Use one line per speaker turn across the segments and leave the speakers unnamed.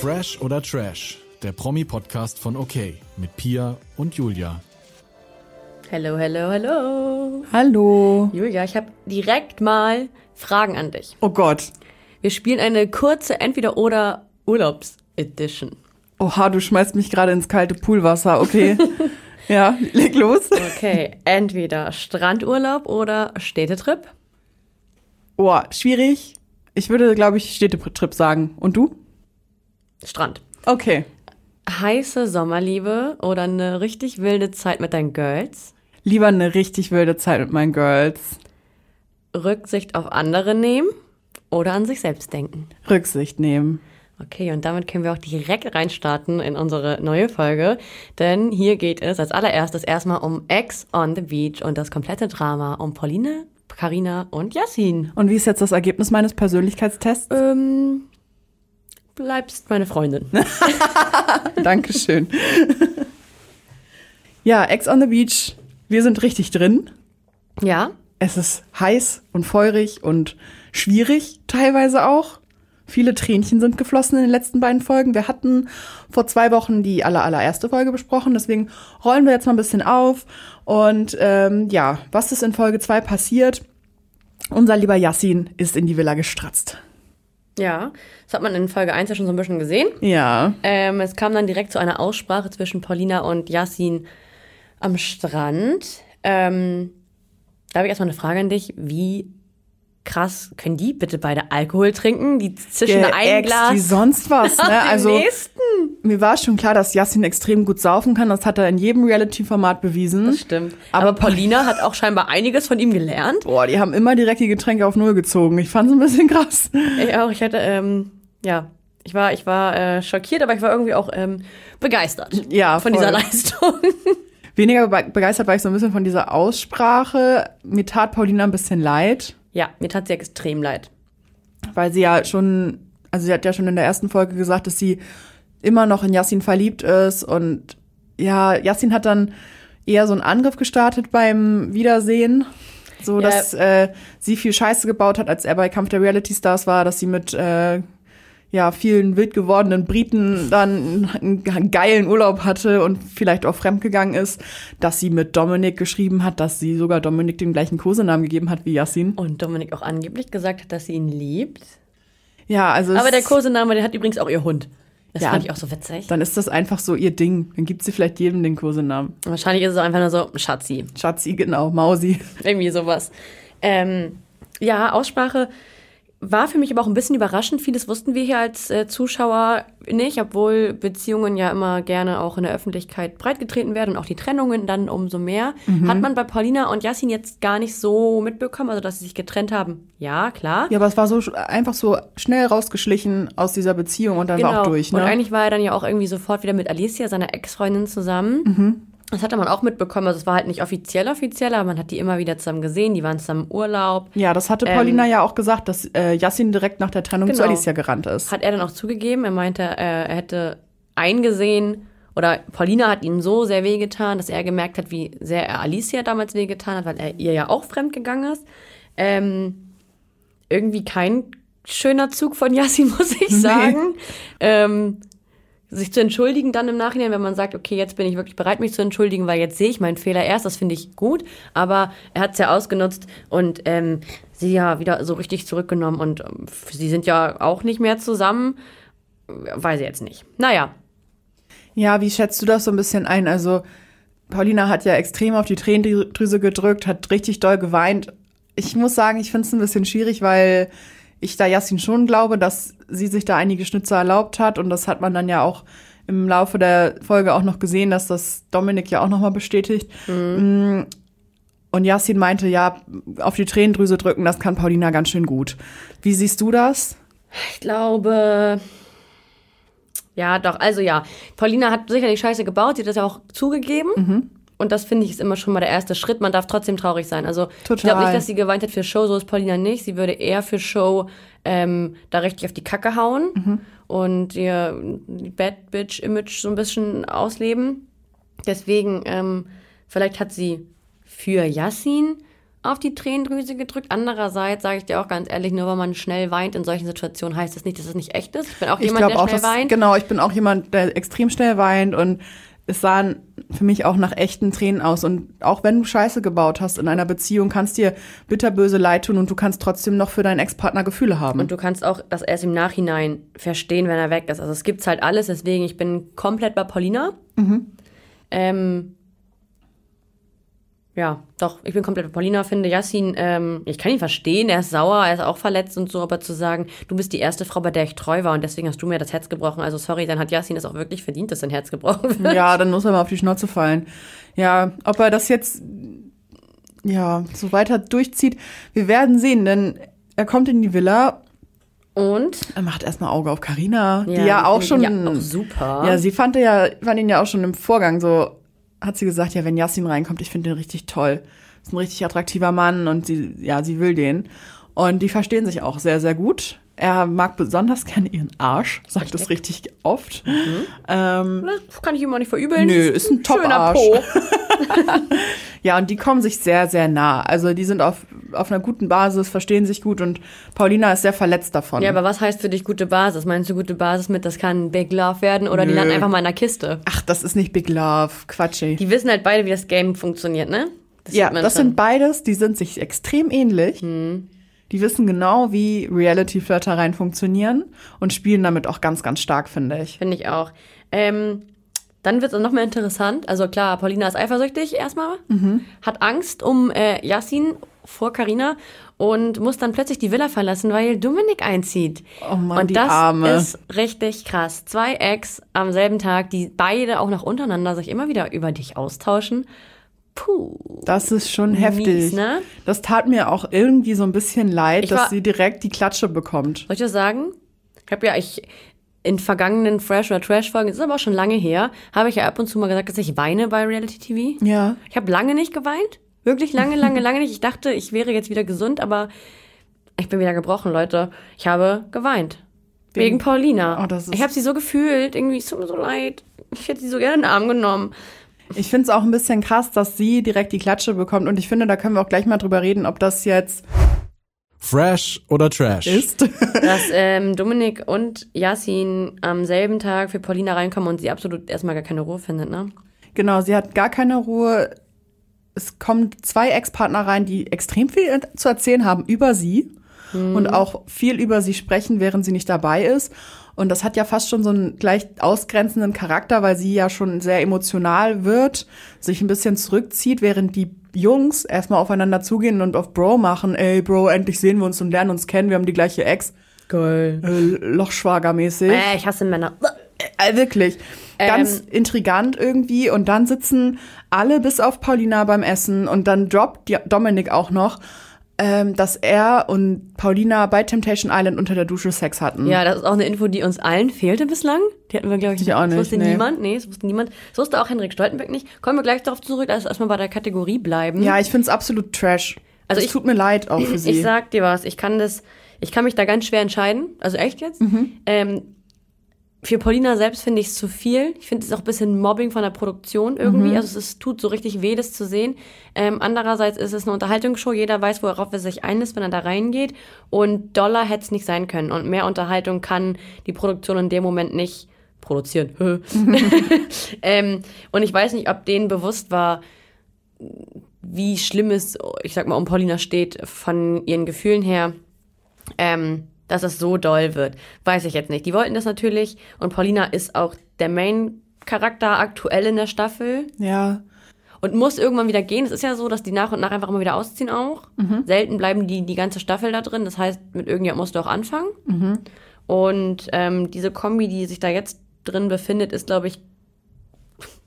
Fresh oder Trash, der Promi-Podcast von OK mit Pia und Julia.
Hallo, hallo, hallo.
Hallo.
Julia, ich habe direkt mal Fragen an dich.
Oh Gott.
Wir spielen eine kurze Entweder-oder-Urlaubs-Edition.
Oha, du schmeißt mich gerade ins kalte Poolwasser. Okay. ja, leg los.
Okay, entweder Strandurlaub oder Städtetrip.
Oh, schwierig. Ich würde, glaube ich, Städtetrip sagen. Und du?
Strand.
Okay.
Heiße Sommerliebe oder eine richtig wilde Zeit mit deinen Girls.
Lieber eine richtig wilde Zeit mit meinen Girls.
Rücksicht auf andere nehmen oder an sich selbst denken.
Rücksicht nehmen.
Okay, und damit können wir auch direkt reinstarten in unsere neue Folge. Denn hier geht es als allererstes erstmal um Ex on the Beach und das komplette Drama um Pauline, Karina und Yassin.
Und wie ist jetzt das Ergebnis meines Persönlichkeitstests?
Ähm, bleibst meine Freundin.
Dankeschön. ja, Ex on the Beach. Wir sind richtig drin.
Ja,
Es ist heiß und feurig und schwierig teilweise auch. Viele Tränchen sind geflossen in den letzten beiden Folgen. Wir hatten vor zwei Wochen die aller, allererste Folge besprochen, deswegen rollen wir jetzt mal ein bisschen auf. Und ähm, ja, was ist in Folge zwei passiert? Unser lieber Yassin ist in die Villa gestratzt.
Ja. Das hat man in Folge 1 ja schon so ein bisschen gesehen.
Ja.
Ähm, es kam dann direkt zu einer Aussprache zwischen Paulina und Yassin am Strand. Ähm, da habe ich erstmal eine Frage an dich. Wie krass können die bitte beide Alkohol trinken? Die zischen ein Glas
wie sonst was. Ne? Also
nächsten.
mir war schon klar, dass Yassin extrem gut saufen kann. Das hat er in jedem Reality-Format bewiesen.
Das stimmt. Aber,
Aber
Paulina hat auch scheinbar einiges von ihm gelernt.
Boah, die haben immer direkt die Getränke auf Null gezogen. Ich fand's ein bisschen krass.
Ich auch. Ich hatte, ähm, ja, ich war, ich war äh, schockiert, aber ich war irgendwie auch ähm, begeistert
Ja,
von
voll.
dieser Leistung.
Weniger be begeistert war ich so ein bisschen von dieser Aussprache. Mir tat Paulina ein bisschen leid,
ja, mir tat sie extrem leid.
weil sie ja schon, also sie hat ja schon in der ersten Folge gesagt, dass sie immer noch in Yassin verliebt ist und ja, Yassin hat dann eher so einen Angriff gestartet beim Wiedersehen. So,
Ja.
dass äh, sie viel Scheiße gebaut hat, als er bei Kampf der Reality Stars war, dass sie mit äh, ja, vielen wild gewordenen Briten dann einen geilen Urlaub hatte und vielleicht auch fremdgegangen ist, dass sie mit Dominik geschrieben hat, dass sie sogar Dominik den gleichen Kosenamen gegeben hat wie Yassin.
Und Dominik auch angeblich gesagt hat, dass sie ihn liebt.
Ja, also
Aber der Kosename, der hat übrigens auch ihr Hund. Das
Ja.
fand ich auch so witzig.
dann ist das einfach so ihr Ding. Dann gibt sie vielleicht jedem den Kosenamen.
Wahrscheinlich ist es auch einfach nur so, Schatzi.
Schatzi, genau, Mausi.
Irgendwie sowas. Ähm, ja, Aussprache war für mich aber auch ein bisschen überraschend. Vieles wussten wir hier als äh, Zuschauer nicht, obwohl Beziehungen ja immer gerne auch in der Öffentlichkeit breitgetreten werden und auch die Trennungen dann umso mehr. Hat man bei Paulina und Yassin jetzt gar nicht so mitbekommen, also dass sie sich getrennt haben. Ja, klar.
Ja, aber es war so einfach so schnell rausgeschlichen aus dieser Beziehung und dann war auch durch, ne?
Genau. Und eigentlich war er dann ja auch irgendwie sofort wieder mit Alicia, seiner Ex-Freundin, zusammen.
Mhm.
Das hatte man auch mitbekommen. Also es war halt nicht offiziell offiziell, aber man hat die immer wieder zusammen gesehen. Die waren zusammen im Urlaub.
ja, das hatte Paulina ja auch gesagt, dass äh, Yassin direkt nach der Trennung zu
Ähm. Genau.
Alicia gerannt ist.
Hat er dann auch zugegeben. Er meinte, äh, er hätte eingesehen oder Paulina hat ihm so sehr wehgetan, dass er gemerkt hat, wie sehr er Alicia damals wehgetan hat, weil er ihr ja auch fremdgegangen ist. Ähm, irgendwie kein schöner Zug von Yassin, muss ich sagen. Ähm, sich zu entschuldigen dann im Nachhinein, wenn man sagt, okay, jetzt bin ich wirklich bereit, mich zu entschuldigen, weil jetzt sehe ich meinen Fehler erst, das finde ich gut. Aber er hat es ja ausgenutzt und ähm, sie ja wieder so richtig zurückgenommen und ähm, sie sind ja auch nicht mehr zusammen. Weiß ich jetzt nicht. Naja,
Ja, wie schätzt du das so ein bisschen ein? Also, Paulina hat ja extrem auf die Tränendrüse gedrückt, hat richtig doll geweint. Ich muss sagen, ich finde es ein bisschen schwierig, weil ich da Yassin schon glaube, dass sie sich da einige Schnitzer erlaubt hat. Und das hat man dann ja auch im Laufe der Folge auch noch gesehen, dass das Dominik ja auch nochmal bestätigt. Mm, Und Yassin meinte, ja, auf die Tränendrüse drücken, das kann Paulina ganz schön gut. Wie siehst du das?
ich glaube. Ja, doch, also ja. Paulina hat sicherlich Scheiße gebaut, sie hat das ja auch zugegeben. Und das finde ich ist immer schon mal der erste Schritt. Man darf trotzdem traurig sein. Also ich glaube
Total.
nicht, dass sie geweint hat für Show, so ist Paulina nicht. Sie würde eher für Show ähm, da richtig auf die Kacke hauen und ihr Bad Bitch-Image so ein bisschen ausleben. Deswegen, ähm, vielleicht hat sie für Yassin auf die Tränendrüse gedrückt. Andererseits sage ich dir auch ganz ehrlich, nur weil man schnell weint in solchen Situationen, heißt das nicht, dass es nicht echt ist. Ich bin auch
Ich
jemand, der
auch,
schnell
dass,
weint.
genau, ich bin auch jemand, der extrem schnell weint und es sahen für mich auch nach echten Tränen aus. Und auch wenn du Scheiße gebaut hast in einer Beziehung, kannst dir bitterböse leid tun und du kannst trotzdem noch für deinen Ex-Partner Gefühle haben.
Und du kannst auch das erst im Nachhinein verstehen, wenn er weg ist. Also es gibt's halt alles, deswegen ich bin komplett bei Paulina. Ähm, ja, doch, ich bin komplett bei Paulina, finde Yassin, ähm, ich kann ihn verstehen, er ist sauer, er ist auch verletzt und so, aber zu sagen, du bist die erste Frau, bei der ich treu war und deswegen hast du mir das Herz gebrochen, also sorry, dann hat Yassin es auch wirklich verdient, dass sein Herz gebrochen wird.
ja, dann muss er mal auf die Schnauze fallen. Ja, ob er das jetzt ja so weiter durchzieht, wir werden sehen, denn er kommt in die Villa.
Und?
Er macht erstmal Auge auf Karina, die
Ja,
ja auch schon.
ja auch super.
Ja, sie fand ja, fand ihn ja auch schon im Vorgang so, hat sie gesagt, ja, wenn Yassin reinkommt, ich finde den richtig toll. Ist ein richtig attraktiver Mann und sie, ja, sie will den. Und die verstehen sich auch sehr, sehr gut. Er mag besonders gerne ihren Arsch, sagt es richtig oft. Ähm,
Das kann ich ihm auch nicht verübeln.
Nö, ist ein Top-Arsch. Ja, und die kommen sich sehr, sehr nah. Also die sind auf, auf einer guten Basis, verstehen sich gut und Paulina ist sehr verletzt davon.
Ja, aber was heißt für dich gute Basis? Meinst du gute Basis mit, das kann Big Love werden oder die
Nö.
landen einfach mal in der Kiste?
Ach, das ist nicht Big Love, Quatsch. ey.
Die wissen halt beide, wie das Game funktioniert, ne? Das
Ja, das
schon.
sind beides, die sind sich extrem ähnlich. Die wissen genau, wie Reality-Flirtereien funktionieren und spielen damit auch ganz, ganz stark, finde ich.
Finde ich auch. Ähm, dann wird es noch mehr interessant. Also klar, Paulina ist eifersüchtig erstmal,
Mhm.
hat Angst um äh, Yassin vor Karina und muss dann plötzlich die Villa verlassen, weil Dominik einzieht.
Oh Mann,
und
die
das
Arme.
ist richtig krass. Zwei Ex am selben Tag, die beide auch noch untereinander sich immer wieder über dich austauschen. Puh.
Das ist schon heftig.
Mies, ne?
Das tat mir auch irgendwie so ein bisschen leid,
Ich
dass sie direkt die Klatsche bekommt.
Soll ich das sagen? Ich habe ja, ich in vergangenen Fresh oder Trash Folgen, das ist aber auch schon lange her, habe ich ja ab und zu mal gesagt, dass ich weine bei Reality TV.
Ja.
Ich habe lange nicht geweint. Wirklich lange, lange, lange nicht. Ich dachte, ich wäre jetzt wieder gesund, aber ich bin wieder gebrochen, Leute. Ich habe geweint. Wegen,
Wegen-
Paulina.
Oh, das ist-
ich habe sie so gefühlt. Irgendwie, es tut mir so leid. Ich hätte sie so gerne in den Arm genommen.
Ich finde es auch ein bisschen krass, dass sie direkt die Klatsche bekommt. Und ich finde, da können wir auch gleich mal drüber reden, ob das jetzt
Fresh oder Trash?
ist.
Dass ähm, Dominik und Yassin am selben Tag für Paulina reinkommen und sie absolut erstmal gar keine Ruhe findet, ne?
genau, sie hat gar keine Ruhe. Es kommen zwei Ex-Partner rein, die extrem viel zu erzählen haben über sie und auch viel über sie sprechen, während sie nicht dabei ist. Und das hat ja fast schon so einen gleich ausgrenzenden Charakter, weil sie ja schon sehr emotional wird, sich ein bisschen zurückzieht, während die Jungs erstmal aufeinander zugehen und auf Bro machen. Ey, Bro, endlich sehen wir uns und lernen uns kennen. Wir haben die gleiche Ex.
Geil.
Äh, Lochschwager-mäßig.
Äh, ich hasse Männer.
Äh, wirklich. Ganz
Ähm.
intrigant irgendwie. Und dann sitzen alle bis auf Paulina beim Essen und dann droppt Dominik auch noch, ähm, dass er und Paulina bei Temptation Island unter der Dusche Sex hatten.
Ja, das ist auch eine Info, die uns allen fehlte bislang. Die hatten wir, glaube ich,
Ich auch
Das
nicht,
wusste
nee.
niemand. Nee, das wusste niemand. Das wusste auch Henrik Stoltenberg nicht. Kommen wir gleich darauf zurück, lass erstmal bei der Kategorie bleiben.
Ja, ich find's absolut trash.
Also
es
ich-
tut mir leid auch für sie.
Ich sag dir was, ich kann das, ich kann mich da ganz schwer entscheiden. Also echt jetzt.
Mhm.
Ähm, für Paulina selbst finde ich es zu viel. Ich finde es auch ein bisschen Mobbing von der Produktion irgendwie.
Mhm.
Also es ist, tut so richtig weh, das zu sehen. Ähm, andererseits ist es eine Unterhaltungsshow. Jeder weiß, worauf er sich einlässt, wenn er da reingeht. Und Dollar hätte es nicht sein können. Und mehr Unterhaltung kann die Produktion in dem Moment nicht produzieren. ähm, und ich weiß nicht, ob denen bewusst war, wie schlimm es, ich sag mal, um Paulina steht, von ihren Gefühlen her, ähm, dass es so doll wird. Weiß ich jetzt nicht. Die wollten das natürlich und Paulina ist auch der Main-Charakter aktuell in der Staffel
ja.
und muss irgendwann wieder gehen. Es ist ja so, dass die nach und nach einfach immer wieder ausziehen auch. Selten bleiben die die ganze Staffel da drin. Das heißt, mit irgendjemand musst du auch anfangen. Und ähm, diese Kombi, die sich da jetzt drin befindet, ist, glaube ich,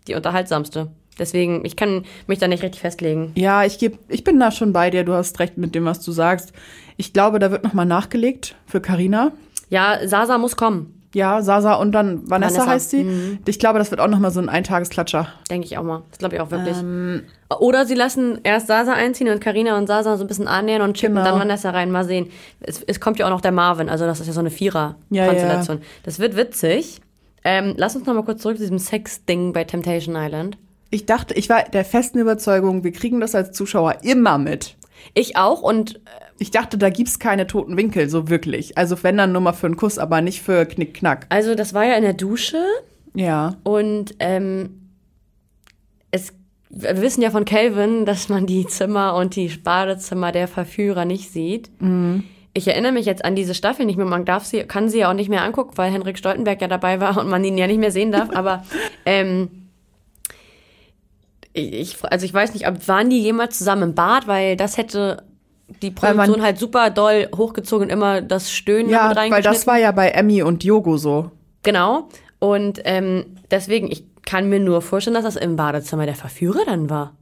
die unterhaltsamste. Deswegen, ich kann mich da nicht richtig festlegen.
Ja, ich geb, ich bin da schon bei dir. Du hast recht mit dem, was du sagst. Ich glaube, da wird noch mal nachgelegt für Karina.
Ja, Sasa muss kommen,
Ja, Sasa und dann Vanessa,
Vanessa,
heißt sie. Ich glaube, das wird auch noch mal so ein Eintagesklatscher.
denke ich auch mal. Das glaube ich auch wirklich. Oder sie lassen erst Sasa einziehen und Karina und Sasa so ein bisschen annähern und chippen
Genau.
dann Vanessa rein. Mal sehen. Es, es kommt ja auch noch der Marvin, also das ist ja so eine Vierer-Konstellation. Das wird witzig. Ähm, lass uns noch mal kurz zurück zu diesem Sex-Ding bei Temptation Island.
Ich dachte, ich war der festen Überzeugung, wir kriegen das als Zuschauer immer mit.
Ich auch und
Ich dachte, da gibt's keine toten Winkel, so wirklich. Also wenn dann nur mal für einen Kuss, aber nicht für Knickknack.
also das war ja in der Dusche
Ja.
und ähm, es wir wissen ja von Calvin, dass man die Zimmer und die Badezimmer der Verführer nicht sieht. Ich erinnere mich jetzt an diese Staffel nicht mehr. Man darf sie, kann sie ja auch nicht mehr angucken, weil Henrik Stoltenberg ja dabei war und man ihn ja nicht mehr sehen darf. Aber ähm, ich, also ich weiß nicht, ob waren die jemals zusammen im Bad, weil das hätte die
Weil
Produktion halt super doll hochgezogen und immer das Stöhnen
Ja,
mit
weil
reingeschnitten.
das war ja bei Emmy und Diogo so.
Genau. Und ähm, deswegen, ich kann mir nur vorstellen, dass das im Badezimmer der Verführer dann war.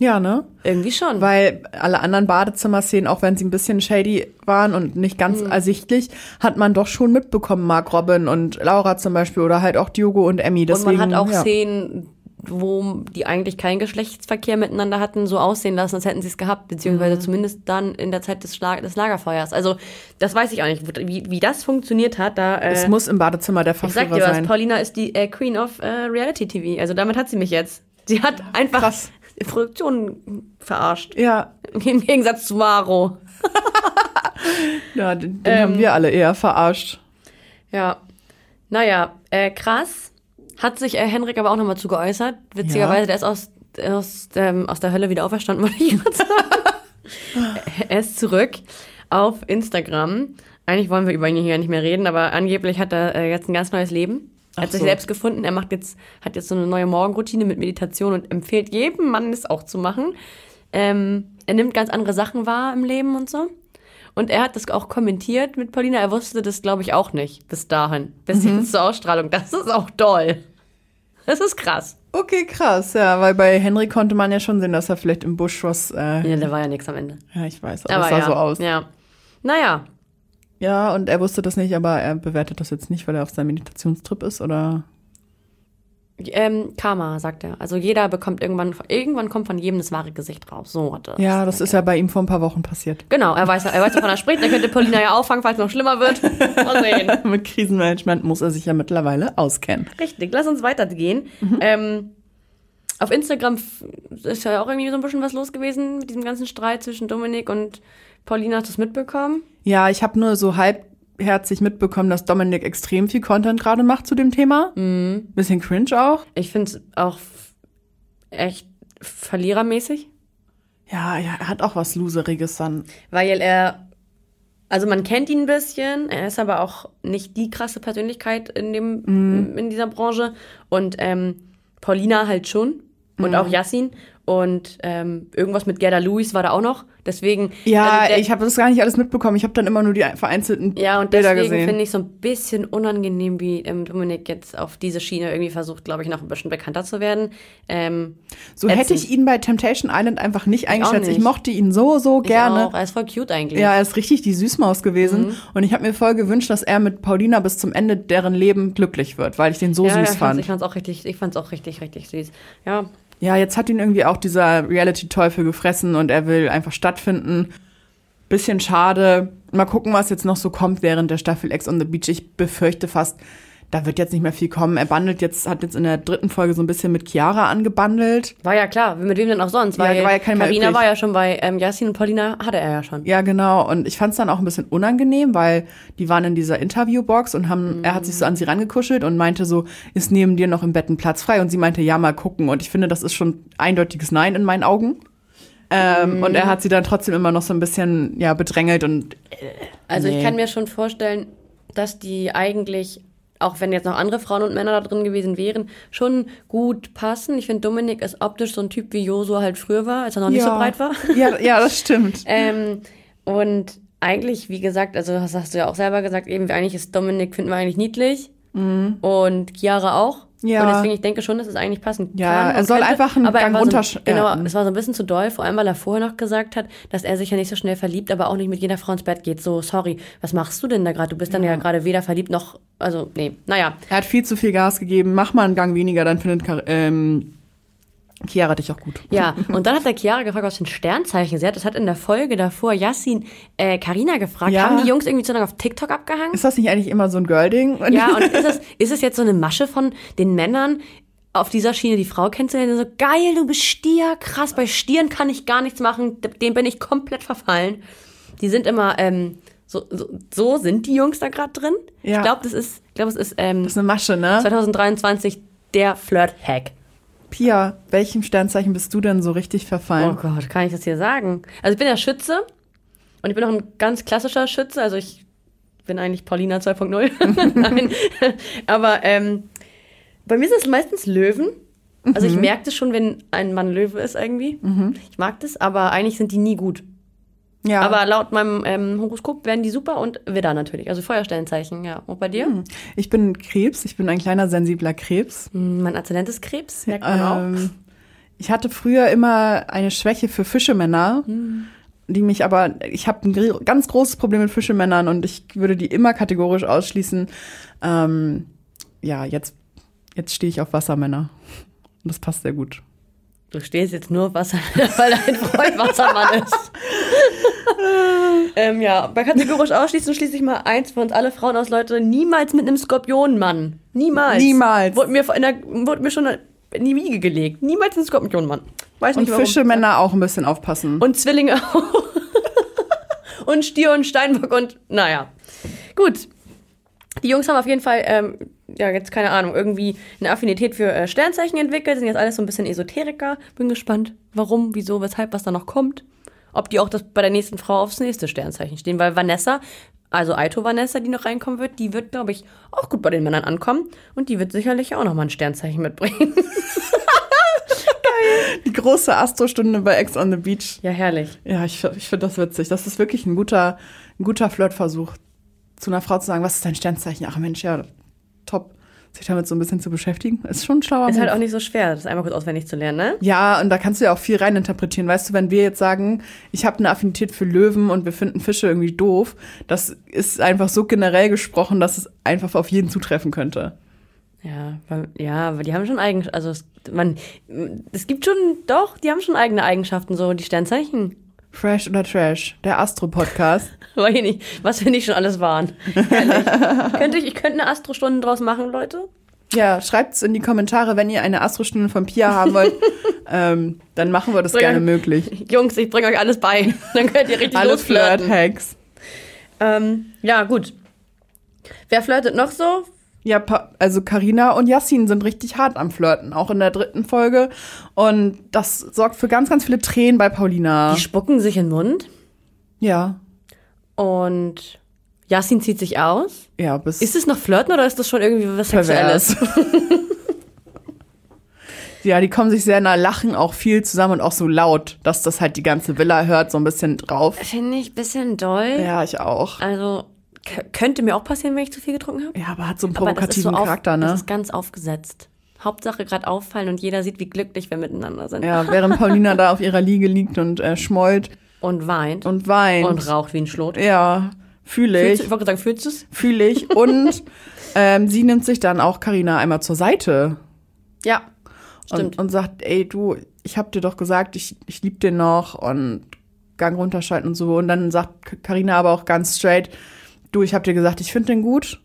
Ja, ne?
Irgendwie schon.
Weil alle anderen Badezimmerszenen, auch wenn sie ein bisschen shady waren und nicht ganz
Mhm.
ersichtlich, hat man doch schon mitbekommen, Mark Robin und Laura zum Beispiel oder halt auch Diogo und Emmy.
und
Deswegen,
man hat auch
ja.
Szenen, wo die eigentlich keinen Geschlechtsverkehr miteinander hatten, so aussehen lassen, als hätten sie es gehabt, beziehungsweise
Mhm.
zumindest dann in der Zeit des, Schlag des Lagerfeuers. Also das weiß ich auch nicht, wie, wie das funktioniert hat. Da, äh,
Es muss im Badezimmer der
ich sag dir was,
sein.
Paulina ist die äh, Queen of äh, Reality TV. Also damit hat sie mich jetzt. Sie hat einfach
Krass.
die Produktion verarscht.
Ja,
Im Gegensatz zu Maro.
ja den, den
Ähm.
haben wir alle eher verarscht.
Ja. Naja, äh, krass. Hat sich äh, Henrik aber auch nochmal zu geäußert. Witzigerweise,
Ja.
der ist aus, aus, ähm, aus der Hölle wieder auferstanden, wollte ich gerade sagen. er ist zurück auf Instagram. Eigentlich wollen wir über ihn hier nicht mehr reden, aber angeblich hat er äh, jetzt ein ganz neues Leben. Er hat
Ach
sich
so.
selbst gefunden. Er macht jetzt, hat jetzt so eine neue Morgenroutine mit Meditation und empfiehlt jedem Mann, es auch zu machen. Ähm, er nimmt ganz andere Sachen wahr im Leben und so. Und er hat das auch kommentiert mit Paulina. Er wusste das, glaube ich, auch nicht bis dahin. Bis
Mhm.
jetzt zur Ausstrahlung. Das ist auch toll. Das ist krass.
Okay, krass, ja, weil bei Henry konnte man ja schon sehen, dass er vielleicht im Busch was, äh,
Ja, da war ja nichts am Ende.
ja, ich weiß, aber,
Aber
es sah
ja,
so aus.
Ja. Naja,
Ja, und er wusste das nicht, aber er bewertet das jetzt nicht, weil er auf seinem Meditationstrip ist, oder?
Ähm, Karma, sagt er. Also jeder bekommt irgendwann, irgendwann kommt von jedem das wahre Gesicht raus. So hat er
Ja, das ist ja bei ihm vor ein paar Wochen passiert.
Genau, er weiß, er weiß, wovon er spricht. Er könnte Paulina ja auffangen, falls es noch schlimmer wird. Mal sehen.
Mit Krisenmanagement muss er sich ja mittlerweile auskennen.
Richtig, lass uns weitergehen. Ähm, auf Instagram ist ja auch irgendwie so ein bisschen was los gewesen mit diesem ganzen Streit zwischen Dominik und Paulina. Hast du es mitbekommen?
Ja, ich habe nur so halbherzig mitbekommen, dass Dominik extrem viel Content gerade macht zu dem Thema.
Mhm.
Bisschen cringe auch.
Ich finde es auch echt verlierermäßig,
Ja, ja, er hat auch was Loseriges dann.
weil er, also man kennt ihn ein bisschen, er ist aber auch nicht die krasse Persönlichkeit in, dem, in dieser Branche und ähm, Paulina halt schon und auch Yassin und ähm, irgendwas mit Gerda Lewis war da auch noch, deswegen
Ja,
also der-
ich habe das gar nicht alles mitbekommen. Ich habe dann immer nur die vereinzelten
Ja, und
Bilder
deswegen
gesehen.
finde ich so ein bisschen unangenehm, wie ähm, Dominik jetzt auf diese Schiene irgendwie versucht, glaube ich, noch ein bisschen bekannter zu werden. Ähm,
so hätte ich ihn bei Temptation Island einfach nicht eingeschätzt. Ich
nicht.
mochte ihn so, so
ich
gerne.
Auch. Er ist voll cute eigentlich.
Ja, er ist richtig die Süßmaus gewesen.
Mhm.
Und ich habe mir voll gewünscht, dass er mit Paulina bis zum Ende deren Leben glücklich wird, weil ich den so
ja,
süß
ich fand's-
fand.
Ich fand's auch richtig, ich fand's auch richtig, richtig süß. Ja,
Ja, jetzt hat ihn irgendwie auch dieser Reality-Teufel gefressen und er will einfach stattfinden. Bisschen schade. Mal gucken, was jetzt noch so kommt während der Staffel Ex on the Beach. Ich befürchte fast, da wird jetzt nicht mehr viel kommen. Er bandelt jetzt, hat jetzt in der dritten Folge so ein bisschen mit Chiara angebandelt.
war ja klar. Mit wem denn auch sonst?
Ja,
Weil
da war ja mehr
Carina war ja schon bei ähm, Yassin und Paulina hatte er ja schon.
Ja, genau. Und ich fand es dann auch ein bisschen unangenehm, weil die waren in dieser Interviewbox und haben, er hat sich so an sie rangekuschelt und meinte so, ist neben dir noch im Bett ein Platz frei? Und sie meinte, ja, mal gucken. Und ich finde, das ist schon eindeutiges Nein in meinen Augen. Ähm, Und er hat sie dann trotzdem immer noch so ein bisschen, ja, bedrängelt und
Also
Nee.
ich kann mir schon vorstellen, dass die eigentlich, auch wenn jetzt noch andere Frauen und Männer da drin gewesen wären, schon gut passen. Ich finde, Dominik ist optisch so ein Typ, wie Josu halt früher war, als er noch nicht so
ja.
breit war.
Ja, ja, das stimmt.
Ähm, und eigentlich, wie gesagt, also das hast du ja auch selber gesagt, eben eigentlich ist Dominik, finden wir eigentlich niedlich. Und Chiara auch.
Ja.
Und deswegen, ich denke schon, dass es eigentlich passen
Ja,
kann.
er
und
soll einfach einen
aber er
Gang
war so, Genau,
ja.
es war so ein bisschen zu doll, vor allem, weil er vorher noch gesagt hat, dass er sich ja nicht so schnell verliebt, aber auch nicht mit jeder Frau ins Bett geht. So, sorry, was machst du denn da gerade? Du bist dann ja gerade weder verliebt noch, also, nee, naja.
Er hat viel zu viel Gas gegeben. Mach mal einen Gang weniger, dann findet ähm, Chiara dich auch gut.
Ja, und dann hat der Chiara gefragt, was für ein Sternzeichen sie hat. Das hat in der Folge davor Yassin äh, Carina gefragt.
Ja.
Haben die Jungs irgendwie zu lange auf TikTok abgehangen?
Ist das nicht eigentlich immer so ein Girl-Ding?
Ja, und ist es, ist es jetzt so eine Masche von den Männern, auf dieser Schiene die Frau kennenzulernen, so geil, du bist Stier, krass, bei Stieren kann ich gar nichts machen, dem bin ich komplett verfallen. Die sind immer, ähm, so, so, so sind die Jungs da gerade drin.
Ja.
Ich glaube, das ist, ich glaube, es ist, ähm,
Das ist eine Masche, ne?
2023 der Flirt-Hack.
Pia, welchem Sternzeichen bist du denn so richtig
Oh
verfallen?
Gott, kann ich das hier sagen? Also ich bin ja Schütze und ich bin auch ein ganz klassischer Schütze, also ich bin eigentlich Paulina 2.0. Nein. Aber ähm, bei mir sind es meistens Löwen. Also ich merke das schon, wenn ein Mann Löwe ist irgendwie. Ich mag das, aber eigentlich sind die nie gut.
Ja.
Aber laut meinem ähm, Horoskop werden die super und Widder natürlich. Also Feuersternzeichen, ja. Und bei dir?
ich bin Krebs, ich bin ein kleiner sensibler Krebs.
Hm, Mein Aszendent ist Krebs, merkt man auch.
Ähm, ich hatte früher immer eine Schwäche für Fischemänner, die mich aber, ich habe ein ganz großes Problem mit Fischemännern und ich würde die immer kategorisch ausschließen. Ähm, ja, jetzt, jetzt stehe ich auf Wassermänner. Und das passt sehr gut.
Du stehst jetzt nur auf Wasser, weil dein Freund Wassermann ist. ähm, ja, bei kategorisch ausschließen schließe ich mal eins für uns alle Frauen aus, Leute. Niemals mit einem Skorpionmann. Niemals.
Niemals.
Wurde mir, der, wurde mir schon in die Wiege gelegt. Niemals ein Skorpionmann. Weiß
Und
nicht warum.
Fischemänner auch ein bisschen aufpassen.
Und Zwillinge auch. und Stier und Steinbock und naja. Gut. Die Jungs haben auf jeden Fall, ähm, ja, jetzt keine Ahnung, irgendwie eine Affinität für äh, Sternzeichen entwickelt, sind jetzt alles so ein bisschen Esoteriker. Bin gespannt, warum, wieso, weshalb, was da noch kommt. Ob die auch das bei der nächsten Frau aufs nächste Sternzeichen stehen, weil Vanessa, also Aito Vanessa, die noch reinkommen wird, die wird, glaube ich, auch gut bei den Männern ankommen und die wird sicherlich auch nochmal ein Sternzeichen mitbringen.
Die große Astrostunde bei Ex on the Beach.
ja, herrlich.
Ja, ich, ich finde das witzig. Das ist wirklich ein guter, ein guter Flirtversuch, zu einer Frau zu sagen, was ist dein Sternzeichen? Ach Mensch, ja, top. Sich damit so ein bisschen zu beschäftigen, ist schon ein schlauer
Ist halt
Move.
auch nicht so schwer, das einmal kurz auswendig zu lernen, ne?
Ja, und da kannst du ja auch viel reininterpretieren. Weißt du, wenn wir jetzt sagen, ich habe eine Affinität für Löwen und wir finden Fische irgendwie doof, das ist einfach so generell gesprochen, dass es einfach auf jeden zutreffen könnte.
Ja, weil, ja, aber die haben schon Eigenschaften. Also es, man, es gibt schon, doch, die haben schon eigene Eigenschaften, so die Sternzeichen.
Fresh oder Trash, der Astro-Podcast.
Weiß ich nicht, was wir nicht schon alles waren. Könnte ich, ich könnte eine Astrostunde draus machen, Leute.
ja, schreibt's in die Kommentare, wenn ihr eine Astrostunde von Pia haben wollt. ähm, dann machen wir das
Bring-
gerne möglich.
Jungs, ich bringe euch alles bei. Dann könnt ihr richtig
Alle
losflirten.
Flirt-Hacks.
Ähm, ja, gut. Wer flirtet noch so?
Ja, Pa- also Karina und Yassin sind richtig hart am Flirten, auch in der dritten Folge. Und das sorgt für ganz, ganz viele Tränen bei Paulina.
Die spucken sich in den Mund
Ja,
und Yassin zieht sich aus.
ja, bis
Ist es noch Flirten oder ist das schon irgendwie was. Sexuelles?
ja, die kommen sich sehr nah, lachen auch viel zusammen und auch so laut, dass das halt die ganze Villa hört, so ein bisschen drauf.
Finde ich ein bisschen doll.
Ja, ich auch.
Also könnte mir auch passieren, wenn ich zu viel getrunken habe.
Ja, aber hat so einen
das
provokativen
so auf,
Charakter,
Das
ne?
ist ganz aufgesetzt. Hauptsache gerade auffallen und jeder sieht, wie glücklich wir miteinander sind.
Ja, während Paulina da auf ihrer Liege liegt und äh, schmollt
Und weint.
und weint.
Und raucht wie ein Schlot.
ja, fühle
Fühlst du,
ich.
ich wollte gerade sagen, fühlst du es?
Fühle ich. Und ähm, sie nimmt sich dann auch Karina einmal zur Seite.
Ja, stimmt.
und, und sagt, ey, du, ich hab dir doch gesagt, ich, ich lieb den noch und Gang runterschalten und so. Und dann sagt Karina aber auch ganz straight, du, ich hab dir gesagt, ich finde den gut.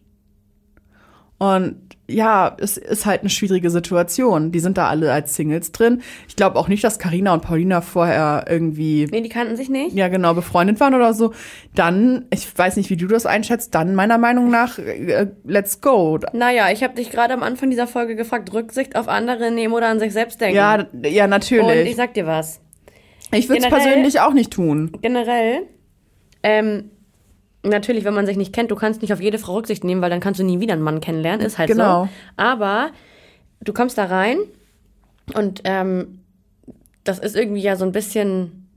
Und ja, es ist halt eine schwierige Situation. Die sind da alle als Singles drin. Ich glaube auch nicht, dass Karina und Paulina vorher irgendwie
nee, die kannten sich nicht.
ja genau befreundet waren oder so. Dann, ich weiß nicht, wie du das einschätzt, dann meiner Meinung nach, äh, let's go.
Naja, ich habe dich gerade am Anfang dieser Folge gefragt, Rücksicht auf andere nehmen oder an sich selbst denken.
Ja, ja,
und
natürlich.
ich sag dir was.
Ich würde es persönlich auch nicht tun.
Generell, ähm, natürlich, wenn man sich nicht kennt, du kannst nicht auf jede Frau Rücksicht nehmen, weil dann kannst du nie wieder einen Mann kennenlernen, ist halt
Genau.
so. Aber du kommst da rein und ähm, das ist irgendwie ja so ein bisschen,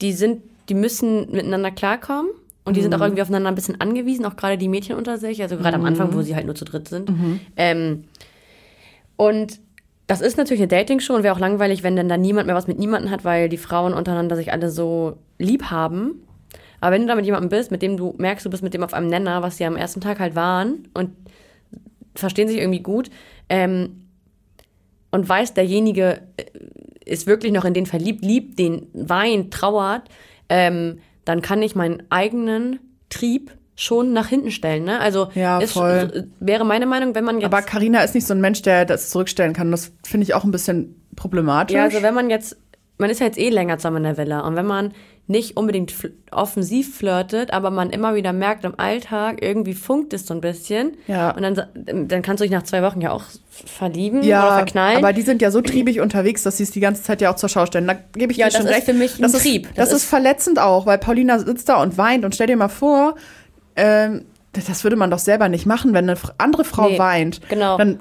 die sind, die müssen miteinander klarkommen. Und die sind auch irgendwie aufeinander ein bisschen angewiesen, auch gerade die Mädchen unter sich, also gerade am Anfang, wo sie halt nur zu dritt sind. Ähm, und das ist natürlich eine Dating-Show und wäre auch langweilig, wenn dann da niemand mehr was mit niemandem hat, weil die Frauen untereinander sich alle so lieb haben. Aber wenn du da mit jemandem bist, mit dem du merkst, du bist mit dem auf einem Nenner, was sie am ersten Tag halt waren und verstehen sich irgendwie gut ähm, und weißt, derjenige äh, ist wirklich noch in den verliebt, liebt den, weint, trauert, ähm, dann kann ich meinen eigenen Trieb schon nach hinten stellen, ne? Also
Ja,
ist, wäre meine Meinung, wenn man jetzt
Aber Karina ist nicht so ein Mensch, der das zurückstellen kann. Das finde ich auch ein bisschen problematisch.
Ja, also wenn man jetzt, man ist ja jetzt eh länger zusammen in der Villa und wenn man nicht unbedingt offensiv flirtet, aber man immer wieder merkt im Alltag, irgendwie funkt es so ein bisschen.
Ja.
Und dann, dann kannst du dich nach zwei Wochen ja auch verlieben oder
ja,
verknallen.
aber die sind ja so triebig unterwegs, dass sie es die ganze Zeit ja auch zur Schau stellen. Da gebe ich
Ja,
dir schon
das ist
recht.
für mich ein
das ist,
Trieb.
Das,
Das
ist
ist-
verletzend auch, weil Paulina sitzt da und weint und stell dir mal vor, ähm, das würde man doch selber nicht machen, wenn eine andere Frau
Nee,
weint.
genau.
Dann,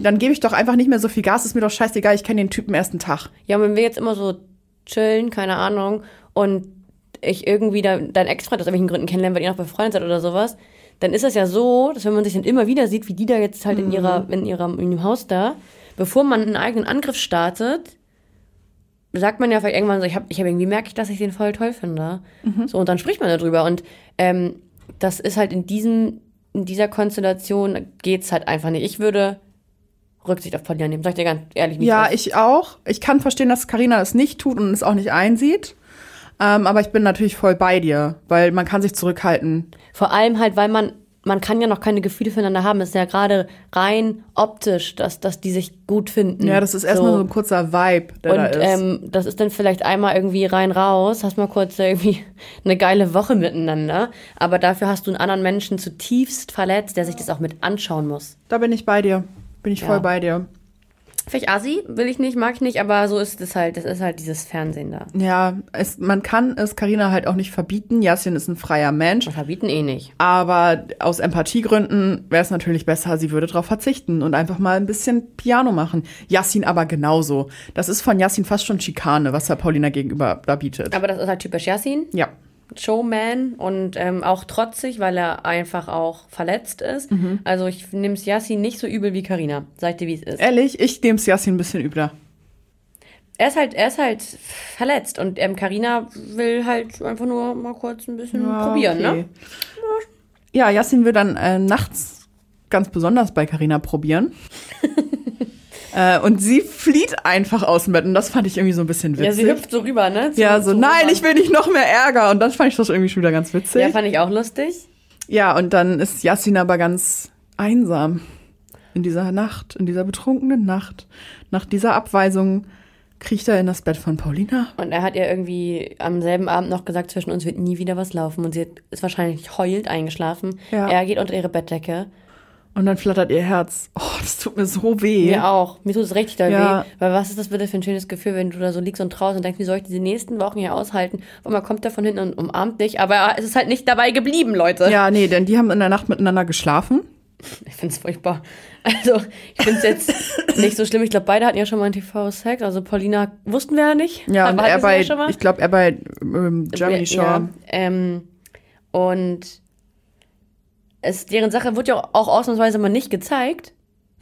dann gebe ich doch einfach nicht mehr so viel Gas. Ist mir doch scheißegal. Ich kenne den Typen ersten Tag.
ja, und wenn wir jetzt immer so chillen, keine Ahnung, und ich irgendwie da, dein Ex-Freund aus irgendwelchen Gründen kennenlernen, weil ihr noch befreundet seid oder sowas, dann ist das ja so, dass wenn man sich dann immer wieder sieht, wie die da jetzt halt
Mhm.
in ihrer, in ihrem, in dem Haus da, bevor man einen eigenen Angriff startet, sagt man ja vielleicht irgendwann so, ich habe ich hab irgendwie merke ich, dass ich den voll toll finde.
Mhm.
So, und dann spricht man darüber. Und ähm, das ist halt in diesem, in dieser Konstellation geht's halt einfach nicht. Ich würde Rücksicht auf Paulina nehmen, sag ich dir ganz ehrlich.
Ja,
es ist.
ich auch. Ich kann verstehen, dass Karina das nicht tut und es auch nicht einsieht. Ähm, aber ich bin natürlich voll bei dir, weil man kann sich zurückhalten.
Vor allem halt, weil man, man kann ja noch keine Gefühle füreinander haben. Es ist ja gerade rein optisch, dass, dass die sich gut finden.
Ja, das ist erstmal so. ein kurzer Vibe, der da
Und
ist.
ähm, das ist dann vielleicht einmal irgendwie rein raus, hast mal kurz irgendwie eine geile Woche miteinander, aber dafür hast du einen anderen Menschen zutiefst verletzt, der sich das auch mit anschauen muss.
da bin ich bei dir. Bin ich
Ja.
voll bei dir.
Vielleicht Assi, will ich nicht, mag ich nicht, aber so ist es halt, das ist halt dieses Fernsehen da.
Ja, es, man kann es Karina halt auch nicht verbieten. Jasin ist ein freier Mensch.
Wir verbieten eh nicht.
Aber aus Empathiegründen wäre es natürlich besser, sie würde darauf verzichten und einfach mal ein bisschen Piano machen. Yassin aber genauso. Das ist von Yassin fast schon Schikane, was er Paulina gegenüber da bietet.
Aber das ist halt typisch Yassin.
Ja.
Showman und ähm, auch trotzig, weil er einfach auch verletzt ist.
Mhm.
Also ich nehme es Yassin nicht so übel wie Karina. Sag dir, wie es ist.
Ehrlich, ich nehme es Yassin ein bisschen übler.
Er ist halt, er ist halt verletzt und ähm, Karina will halt einfach nur mal kurz ein bisschen
Ja,
probieren,
okay.
ne?
Ja, Yassin will dann äh, nachts ganz besonders bei Karina probieren. äh, und sie flieht einfach aus dem Bett und das fand ich irgendwie so ein bisschen witzig.
Ja, sie hüpft so rüber, ne? Zu-
Ja, so, nein,
rüber.
ich will nicht noch mehr Ärger. Und dann fand ich das irgendwie schon wieder ganz witzig.
Ja,
Ja,
fand ich auch lustig.
und dann ist Yassin aber ganz einsam in dieser Nacht, in dieser betrunkenen Nacht. Nach dieser Abweisung kriecht er in das Bett von Paulina.
Und er hat ihr irgendwie am selben Abend noch gesagt, zwischen uns wird nie wieder was laufen. Und sie ist wahrscheinlich heulend eingeschlafen.
Ja.
Er geht unter ihre Bettdecke.
Und dann flattert ihr Herz. Oh, das tut mir so weh.
Mir auch. Mir tut es richtig doll
Ja.
weh. Weil was ist das bitte für ein schönes Gefühl, wenn du da so liegst und traust und denkst, wie soll ich diese nächsten Wochen hier aushalten? Und man kommt da von hinten und umarmt dich. Aber es ist halt nicht dabei geblieben, Leute.
Ja, nee, denn die haben in der Nacht miteinander geschlafen.
Ich find's furchtbar. Also, ich find's jetzt nicht so schlimm. Ich glaube, beide hatten ja schon mal einen TV-Sex. Also, Paulina wussten wir ja nicht.
Ja, und
Aber
er
hatten sie
bei,
ja
ich glaube, er bei ähm, Germany Shore.
Ja, ähm, und es, deren Sache wird ja auch ausnahmsweise mal nicht gezeigt.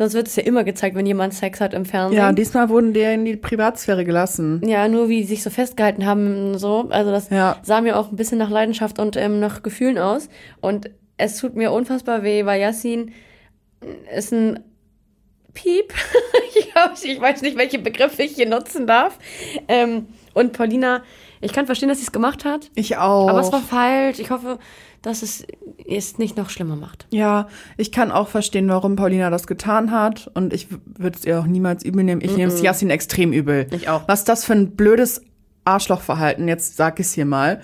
Sonst wird es ja immer gezeigt, wenn jemand Sex hat im Fernsehen.
Ja, diesmal wurden die in die Privatsphäre gelassen.
Ja, nur wie die sich so festgehalten haben so. Also das
Ja.
sah mir auch ein bisschen nach Leidenschaft und ähm, nach Gefühlen aus. Und es tut mir unfassbar weh, weil Yassin ist ein Piep. ich, glaub, ich weiß nicht, welche Begriffe ich hier nutzen darf. Ähm, und Paulina, ich kann verstehen, dass sie es gemacht hat.
Ich auch.
Aber es war falsch. Ich hoffe, dass es es nicht noch schlimmer macht.
Ja, ich kann auch verstehen, warum Paulina das getan hat. Und ich würde es ihr auch niemals übel nehmen. Ich nehme es Yassin extrem übel.
Ich auch.
Was das für ein blödes Arschlochverhalten, jetzt sag ich es hier mal.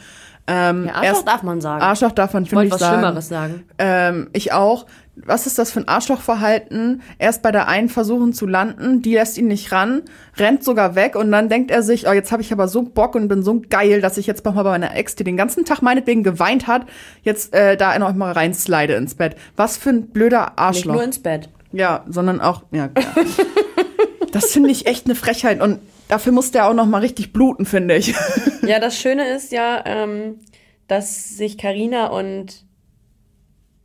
Ähm,
Ja, Arschloch
erst-
darf man sagen.
Arschloch darf man,
ich
finde ich,
was
sagen.
Schlimmeres sagen.
Ähm, ich auch. Was ist das für ein Arschlochverhalten? Erst bei der einen versuchen zu landen, die lässt ihn nicht ran, rennt sogar weg und dann denkt er sich, oh, jetzt habe ich aber so Bock und bin so geil, dass ich jetzt mal bei meiner Ex, die den ganzen Tag meinetwegen geweint hat, jetzt äh, da noch mal reinslide ins Bett. Was für ein blöder
Nicht
Arschloch.
nur ins Bett.
Ja, sondern auch, ja. ja. das finde ich echt eine Frechheit und dafür muss der auch noch mal richtig bluten, finde ich.
Ja, das Schöne ist ja, ähm, dass sich Karina und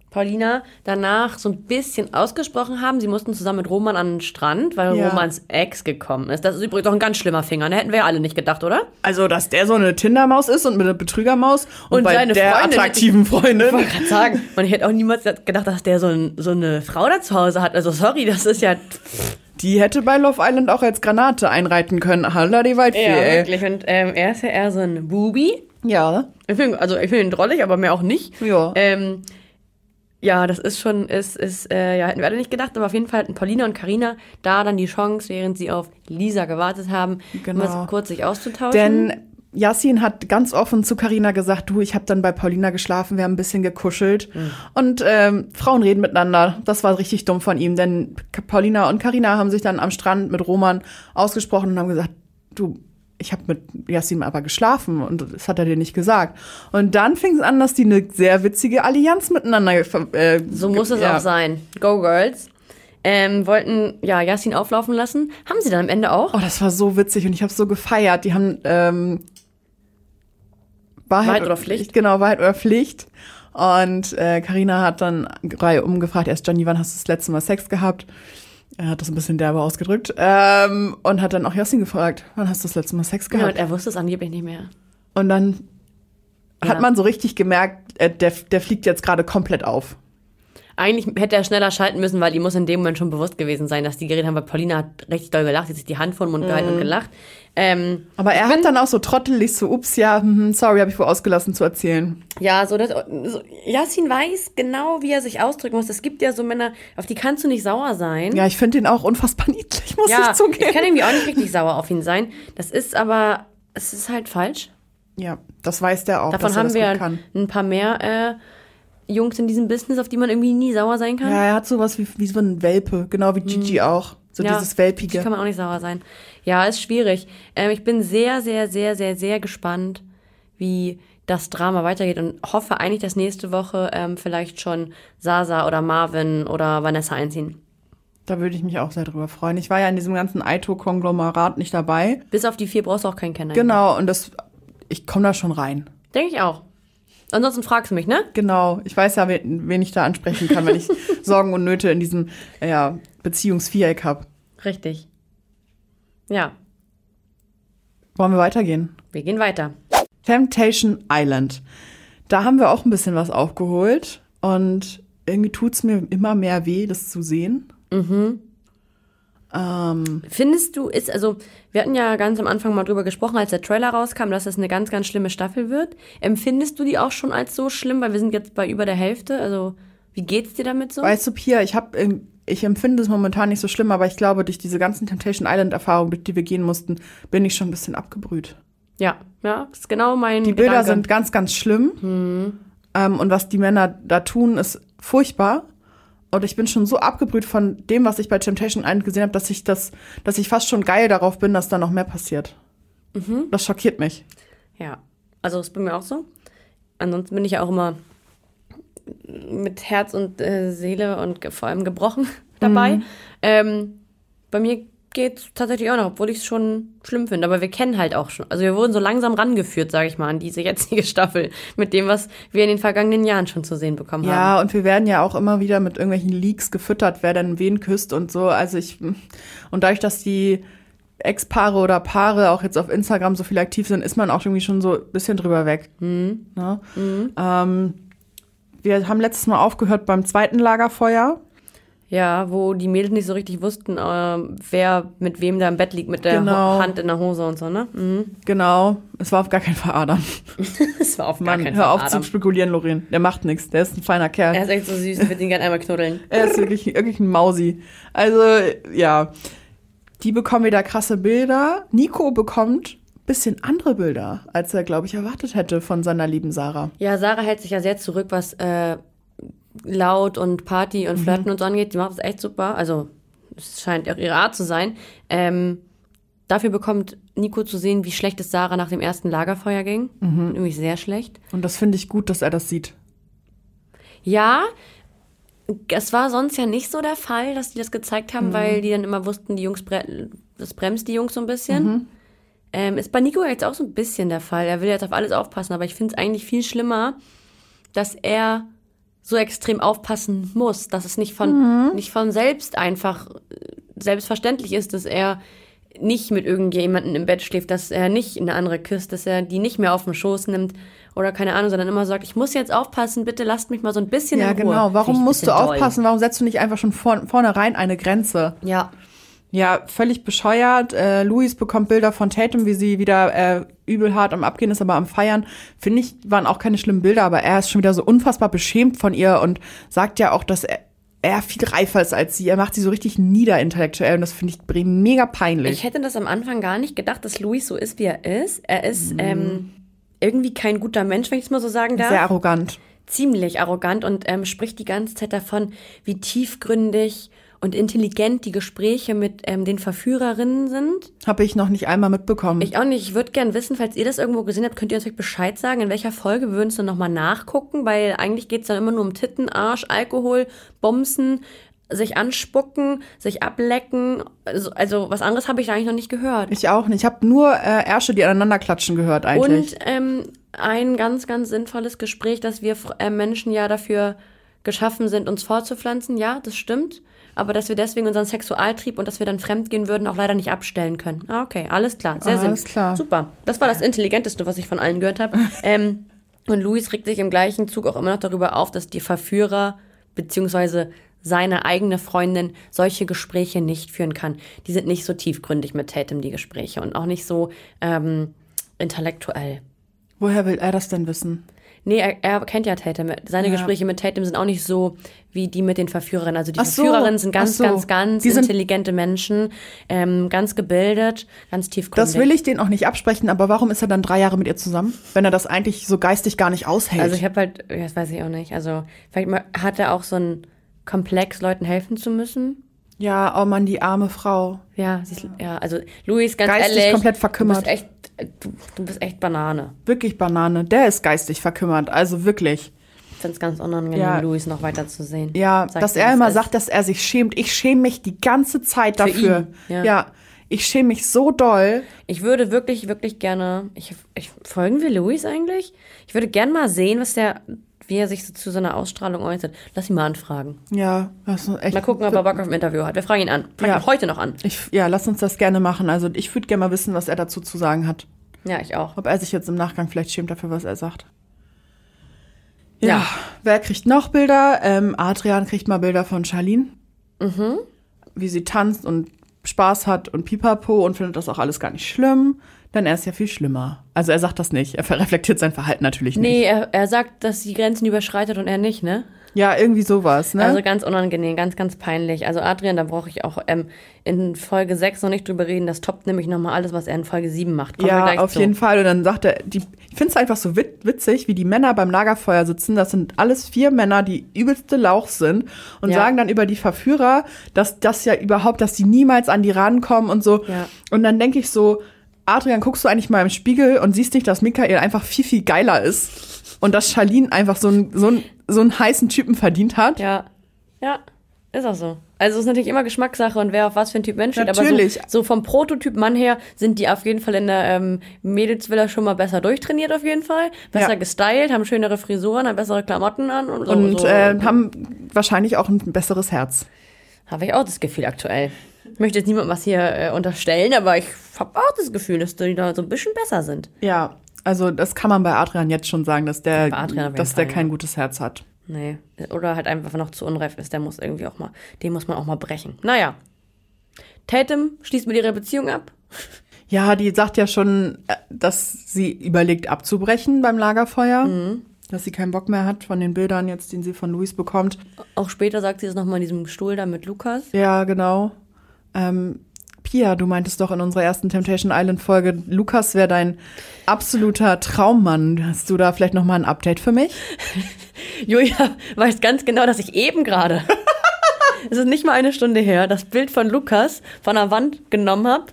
Paulina danach so ein bisschen ausgesprochen haben. Sie mussten zusammen mit Roman an den Strand, weil
Ja.
Romans Ex gekommen ist. Das ist übrigens auch ein ganz schlimmer Finger. Da hätten wir ja alle nicht gedacht, oder?
Also, dass der so eine Tindermaus ist und eine Betrügermaus und,
Und
bei
seine
der
Freundin-
attraktiven Freundin.
Ich wollte gerade sagen, man hätte auch niemals gedacht, dass der so, ein, so eine Frau da zu Hause hat. Also sorry, das ist ja,
Die hätte bei Love Island auch als Granate einreiten können. Halla die Waldfee,
ja
ey.
wirklich. Und ähm, er ist ja eher so ein Bubi.
Ja.
Ich find, also ich finde ihn drollig, aber mehr auch nicht.
Ja.
Ähm, Ja, das ist schon, ist, ist, äh, ja, hätten wir alle nicht gedacht, aber auf jeden Fall hatten Paulina und Karina da dann die Chance, während sie auf Lisa gewartet haben,
Genau.
um das kurz sich auszutauschen.
Denn Yassin hat ganz offen zu Karina gesagt, du, ich habe dann bei Paulina geschlafen, wir haben ein bisschen gekuschelt. Und ähm, Frauen reden miteinander. Das war richtig dumm von ihm, denn Paulina und Karina haben sich dann am Strand mit Roman ausgesprochen und haben gesagt, du, ich habe mit Yassin aber geschlafen und das hat er dir nicht gesagt. Und dann fing es an, dass die eine sehr witzige Allianz miteinander äh,
so muss es
ja.
auch sein. Go Girls. Ähm, wollten ja Yasin auflaufen lassen. Haben sie dann am Ende auch.
Oh, das war so witzig und ich habe so gefeiert. Die haben ähm, Wahrheit,
Wahrheit oder Pflicht?
Genau, Wahrheit oder Pflicht. Und äh, Carina hat dann Reihe umgefragt, erst Johnny, wann hast du das letzte Mal Sex gehabt? Er hat das ein bisschen derbe ausgedrückt. Ähm, und hat dann auch Jasmin gefragt, wann hast du das letzte Mal Sex
Ja,
gehabt?
und er wusste es angeblich nicht mehr.
und dann
Ja.
hat man so richtig gemerkt, äh, der, der fliegt jetzt gerade komplett auf.
Eigentlich hätte er schneller schalten müssen, weil ihm muss in dem Moment schon bewusst gewesen sein, dass die geredet haben, weil Paulina hat richtig doll gelacht, sie hat sich die Hand vor den Mund gehalten
Mhm.
und gelacht. Ähm,
Aber er hat dann auch so trottelig so, ups, ja, hm, sorry, habe ich wohl ausgelassen zu erzählen.
ja, so, das, so Yasin weiß genau, wie er sich ausdrücken muss. Es gibt ja so Männer, auf die kannst du nicht sauer sein.
Ja, ich finde ihn auch unfassbar niedlich, muss
ja
ich zugeben.
ich kann irgendwie auch nicht richtig sauer auf ihn sein. Das ist aber, es ist halt falsch.
Ja, das weiß der auch,
Davon haben wir
kann.
ein paar mehr äh, Jungs in diesem Business, auf die man irgendwie nie sauer sein kann.
Ja, er hat sowas wie, wie so ein Welpe, genau wie Gigi auch. So
Ja,
dieses
Die
Welpige.
kann man auch nicht sauer sein. Ja, ist schwierig. Ähm, ich bin sehr, sehr, sehr, sehr, sehr gespannt, wie das Drama weitergeht und hoffe eigentlich, dass nächste Woche ähm, vielleicht schon Sasa oder Marvin oder Vanessa einziehen.
Da würde ich mich auch sehr drüber freuen. Ich war ja in diesem ganzen Aito-Konglomerat nicht dabei.
Bis auf die vier brauchst du auch keinen kennen.
Genau, und das, ich komme da schon rein.
Denke ich auch. Ansonsten fragst du mich, ne?
Genau, ich weiß ja, wen, wen ich da ansprechen kann, wenn ich Sorgen und Nöte in diesem ja, Beziehungsviereck habe.
Richtig. Ja,
Wollen wir weitergehen?
wir gehen weiter.
Temptation Island. Da haben wir auch ein bisschen was aufgeholt und irgendwie tut's mir immer mehr weh, das zu sehen. Ähm,
Findest du, ist, also, wir hatten ja ganz am Anfang mal drüber gesprochen, als der Trailer rauskam, dass das eine ganz, ganz schlimme Staffel wird. Empfindest du die auch schon als so schlimm? Weil wir sind jetzt bei über der Hälfte. Also, wie geht's dir damit so?
weißt du, Pia, ich habe ich empfinde es momentan nicht so schlimm, aber ich glaube, durch diese ganzen Temptation Island-Erfahrungen, durch die wir gehen mussten, bin ich schon ein bisschen abgebrüht.
Ja, ja, das ist genau mein
Die Bilder
Gedanke.
sind ganz, ganz schlimm. Ähm, und was die Männer da tun, ist furchtbar. Und ich bin schon so abgebrüht von dem, was ich bei Temptation Island gesehen habe, dass ich das, dass ich fast schon geil darauf bin, dass da noch mehr passiert. Das schockiert mich.
Ja, also ist bei mir auch so. Ansonsten bin ich ja auch immer mit Herz und äh, Seele und vor allem gebrochen dabei. Ähm, bei mir geht's tatsächlich auch noch, obwohl ich es schon schlimm finde. Aber wir kennen halt auch schon. Also wir wurden so langsam rangeführt, sage ich mal, an diese jetzige Staffel mit dem, was wir in den vergangenen Jahren schon zu sehen bekommen haben.
Ja, und wir werden ja auch immer wieder mit irgendwelchen Leaks gefüttert, wer denn wen küsst und so. Also ich, und dadurch, dass die Ex-Paare oder Paare auch jetzt auf Instagram so viel aktiv sind, ist man auch irgendwie schon so ein bisschen drüber weg. Ne? Ähm, wir haben letztes Mal aufgehört beim zweiten Lagerfeuer.
Ja, wo die Mädels nicht so richtig wussten, äh, wer mit wem da im Bett liegt, mit der
Genau.
Ho Hand in der Hose und so, ne? Mhm.
Genau, es war auf gar keinen Fall Adam.
Das war auf gar
Mann,
keinen
hör
Fall
auf
Adam.
zu spekulieren, Lorin. Der macht nichts. Der ist ein feiner Kerl.
Er ist echt so süß, ich würde ihn gerne einmal knuddeln.
Er ist wirklich, wirklich ein Mausi. Also, ja. Die bekommen wieder krasse Bilder. Nico bekommt ein bisschen andere Bilder, als er, glaube ich, erwartet hätte von seiner lieben Sarah.
Ja, Sarah hält sich ja sehr zurück, was äh, laut und Party und Flirten und so angeht. Die macht das echt super. Also, es scheint auch ihre Art zu sein. Ähm, dafür bekommt Nico zu sehen, wie schlecht es Sarah nach dem ersten Lagerfeuer ging. Nämlich sehr schlecht.
Und das finde ich gut, dass er das sieht.
Ja, es war sonst ja nicht so der Fall, dass die das gezeigt haben, weil die dann immer wussten, die Jungs, bre das bremst die Jungs so ein bisschen. Ähm, ist bei Nico jetzt auch so ein bisschen der Fall. Er will jetzt auf alles aufpassen, aber ich finde es eigentlich viel schlimmer, dass er so extrem aufpassen muss, dass es nicht von, nicht von selbst einfach äh, selbstverständlich ist, dass er nicht mit irgendjemandem im Bett schläft, dass er nicht eine andere küsst, dass er die nicht mehr auf den Schoß nimmt oder keine Ahnung, sondern immer sagt, ich muss jetzt aufpassen, bitte lasst mich mal so ein bisschen
Ja,
in Ruhe.
genau.
Finde ich
Warum musst du
bisschen doll.
aufpassen? Warum setzt du nicht einfach schon vor, vornherein eine Grenze?
Ja,
Ja, völlig bescheuert. Äh, Louis bekommt Bilder von Tatum, wie sie wieder äh, übel hart am Abgehen ist, aber am Feiern. Finde ich, waren auch keine schlimmen Bilder, aber er ist schon wieder so unfassbar beschämt von ihr und sagt ja auch, dass er, er viel reifer ist als sie. Er macht sie so richtig niederintellektuell und das finde ich mega peinlich.
Ich hätte das am Anfang gar nicht gedacht, dass Louis so ist, wie er ist. Er ist ähm, irgendwie kein guter Mensch, wenn ich es mal so sagen darf.
Sehr arrogant.
ziemlich arrogant und ähm, spricht die ganze Zeit davon, wie tiefgründig und intelligent die Gespräche mit ähm, den Verführerinnen sind.
Habe ich noch nicht einmal mitbekommen.
Ich auch nicht. Ich würde gern wissen, falls ihr das irgendwo gesehen habt, könnt ihr uns vielleicht Bescheid sagen, in welcher Folge wir würden es dann nochmal nachgucken, weil eigentlich geht's dann immer nur um Titten, Arsch, Alkohol, Bomsen, sich anspucken, sich ablecken. Also, also was anderes habe ich da eigentlich noch nicht gehört.
ich auch nicht. Ich habe nur äh, Ärsche, die aneinander klatschen gehört eigentlich.
Und ähm, ein ganz, ganz sinnvolles Gespräch, dass wir äh, Menschen ja dafür geschaffen sind, uns fortzupflanzen. Ja, das stimmt. Aber dass wir deswegen unseren Sexualtrieb und dass wir dann fremdgehen würden, auch leider nicht abstellen können. Ah, okay, alles klar. Sehr
Ah, alles klar.
Super. Das war das Intelligenteste, was ich von allen gehört habe. ähm, und Luis regt sich im gleichen Zug auch immer noch darüber auf, dass die Verführer beziehungsweise seine eigene Freundin solche Gespräche nicht führen kann. Die sind nicht so tiefgründig mit Tatum, die Gespräche, und auch nicht so ähm, intellektuell.
Woher will er das denn wissen?
Nee, er, er kennt ja Tatum. Seine
Ja.
Gespräche mit Tatum sind auch nicht so wie die mit den Verführerinnen. Also die
so,
Verführerinnen sind ganz,
so.
ganz, ganz
Die
intelligente Menschen, ähm, ganz gebildet, ganz tiefgründig.
Das will ich den auch nicht absprechen, aber warum ist er dann drei Jahre mit ihr zusammen, wenn er das eigentlich so geistig gar nicht aushält?
Also ich habe halt, das weiß ich auch nicht. Also vielleicht hat er auch so einen Komplex, Leuten helfen zu müssen.
ja, oh Mann, die arme Frau.
Ja, sie ist, ja, also Luis, ganz
Geistig
ehrlich,
komplett verkümmert.
Du bist echt, du, du bist echt Banane.
Wirklich Banane. Der ist geistig verkümmert, also wirklich.
Ich finde es ganz unangenehm,
Ja.
Luis noch weiter zu sehen.
Ja,
Sag
dass er immer
ist.
sagt, dass er sich schämt. Ich schäme mich die ganze Zeit dafür.
ihn, ja.
ja, ich schäme mich so doll.
Ich würde wirklich, wirklich gerne. Ich, ich, folgen wir Luis eigentlich? Ich würde gerne mal sehen, was der, wie er sich so zu seiner Ausstrahlung äußert. Lass ihn mal anfragen.
Ja, das ist echt.
Mal gucken, ob er Bock auf ein Interview hat. Wir fragen ihn an. Fragen
Ja.
ihn heute noch an.
Ich, ja, lass uns das gerne machen. Also ich würde gerne mal wissen, was er dazu zu sagen hat.
Ja, ich auch.
Ob er sich jetzt im Nachgang vielleicht schämt dafür, was er sagt. Ja,
Ja.
wer kriegt noch Bilder? Ähm, Adrian kriegt mal Bilder von Charlene.
Mhm.
Wie sie tanzt und Spaß hat und pipapo und findet das auch alles gar nicht schlimm. Denn er ist ja viel schlimmer. Also er sagt das nicht. Er reflektiert sein Verhalten natürlich nicht.
Nee, er, er sagt, dass sie Grenzen überschreitet und er nicht, ne?
Ja, irgendwie sowas, ne?
Also ganz unangenehm, ganz, ganz peinlich. Also Adrian, da brauche ich auch ähm, in Folge 6 noch nicht drüber reden. Das toppt nämlich nochmal alles, was er in Folge 7 macht. Kommen
ja, auf
zu.
jeden Fall. Und dann sagt er, die, ich finde es einfach so wit witzig, wie die Männer beim Lagerfeuer sitzen. Das sind alles vier Männer, die übelste Lauch sind und
Ja.
sagen dann über die Verführer, dass das ja überhaupt, dass die niemals an die rankommen und so.
Ja.
Und dann denke ich so, Adrian, guckst du eigentlich mal im Spiegel und siehst nicht, dass Michael einfach viel, viel geiler ist und dass Charlene einfach so einen so einen- so einen heißen Typen verdient hat?
Ja, ja, ist auch so. Also es ist natürlich immer Geschmackssache und wer auf was für ein Typ Mensch steht.
Natürlich.
Aber so, so vom Prototyp Mann her sind die auf jeden Fall in der ähm, Mädelsvilla schon mal besser durchtrainiert auf jeden Fall. Besser
Ja.
gestylt, haben schönere Frisuren, haben bessere Klamotten an und so.
Und
so.
äh, haben wahrscheinlich auch ein besseres Herz.
Habe ich auch das Gefühl aktuell. Ich möchte jetzt niemandem was hier äh, unterstellen, aber ich habe auch das Gefühl, dass die da so ein bisschen besser sind.
Ja, also das kann man bei Adrian jetzt schon sagen, dass der, dass der
Fall,
kein
ja.
gutes Herz hat.
Nee. Oder halt einfach noch zu unreif ist. Der muss irgendwie auch mal, den muss man auch mal brechen. Naja. Tatum schließt mit ihrer Beziehung ab.
Ja, die sagt ja schon, äh, dass sie überlegt abzubrechen beim Lagerfeuer.
Mhm.
Dass sie keinen Bock mehr hat von den Bildern jetzt, den sie von Luis bekommt.
Auch später sagt sie es nochmal in diesem Stuhl da mit Lukas.
Ja, genau. Ähm, Pia, du meintest doch in unserer ersten Temptation Island Folge, Lukas wäre dein absoluter Traummann. Hast du da vielleicht noch mal ein Update für mich?
Julia weiß ganz genau, dass ich eben gerade, es ist nicht mal eine Stunde her, das Bild von Lukas von der Wand genommen habe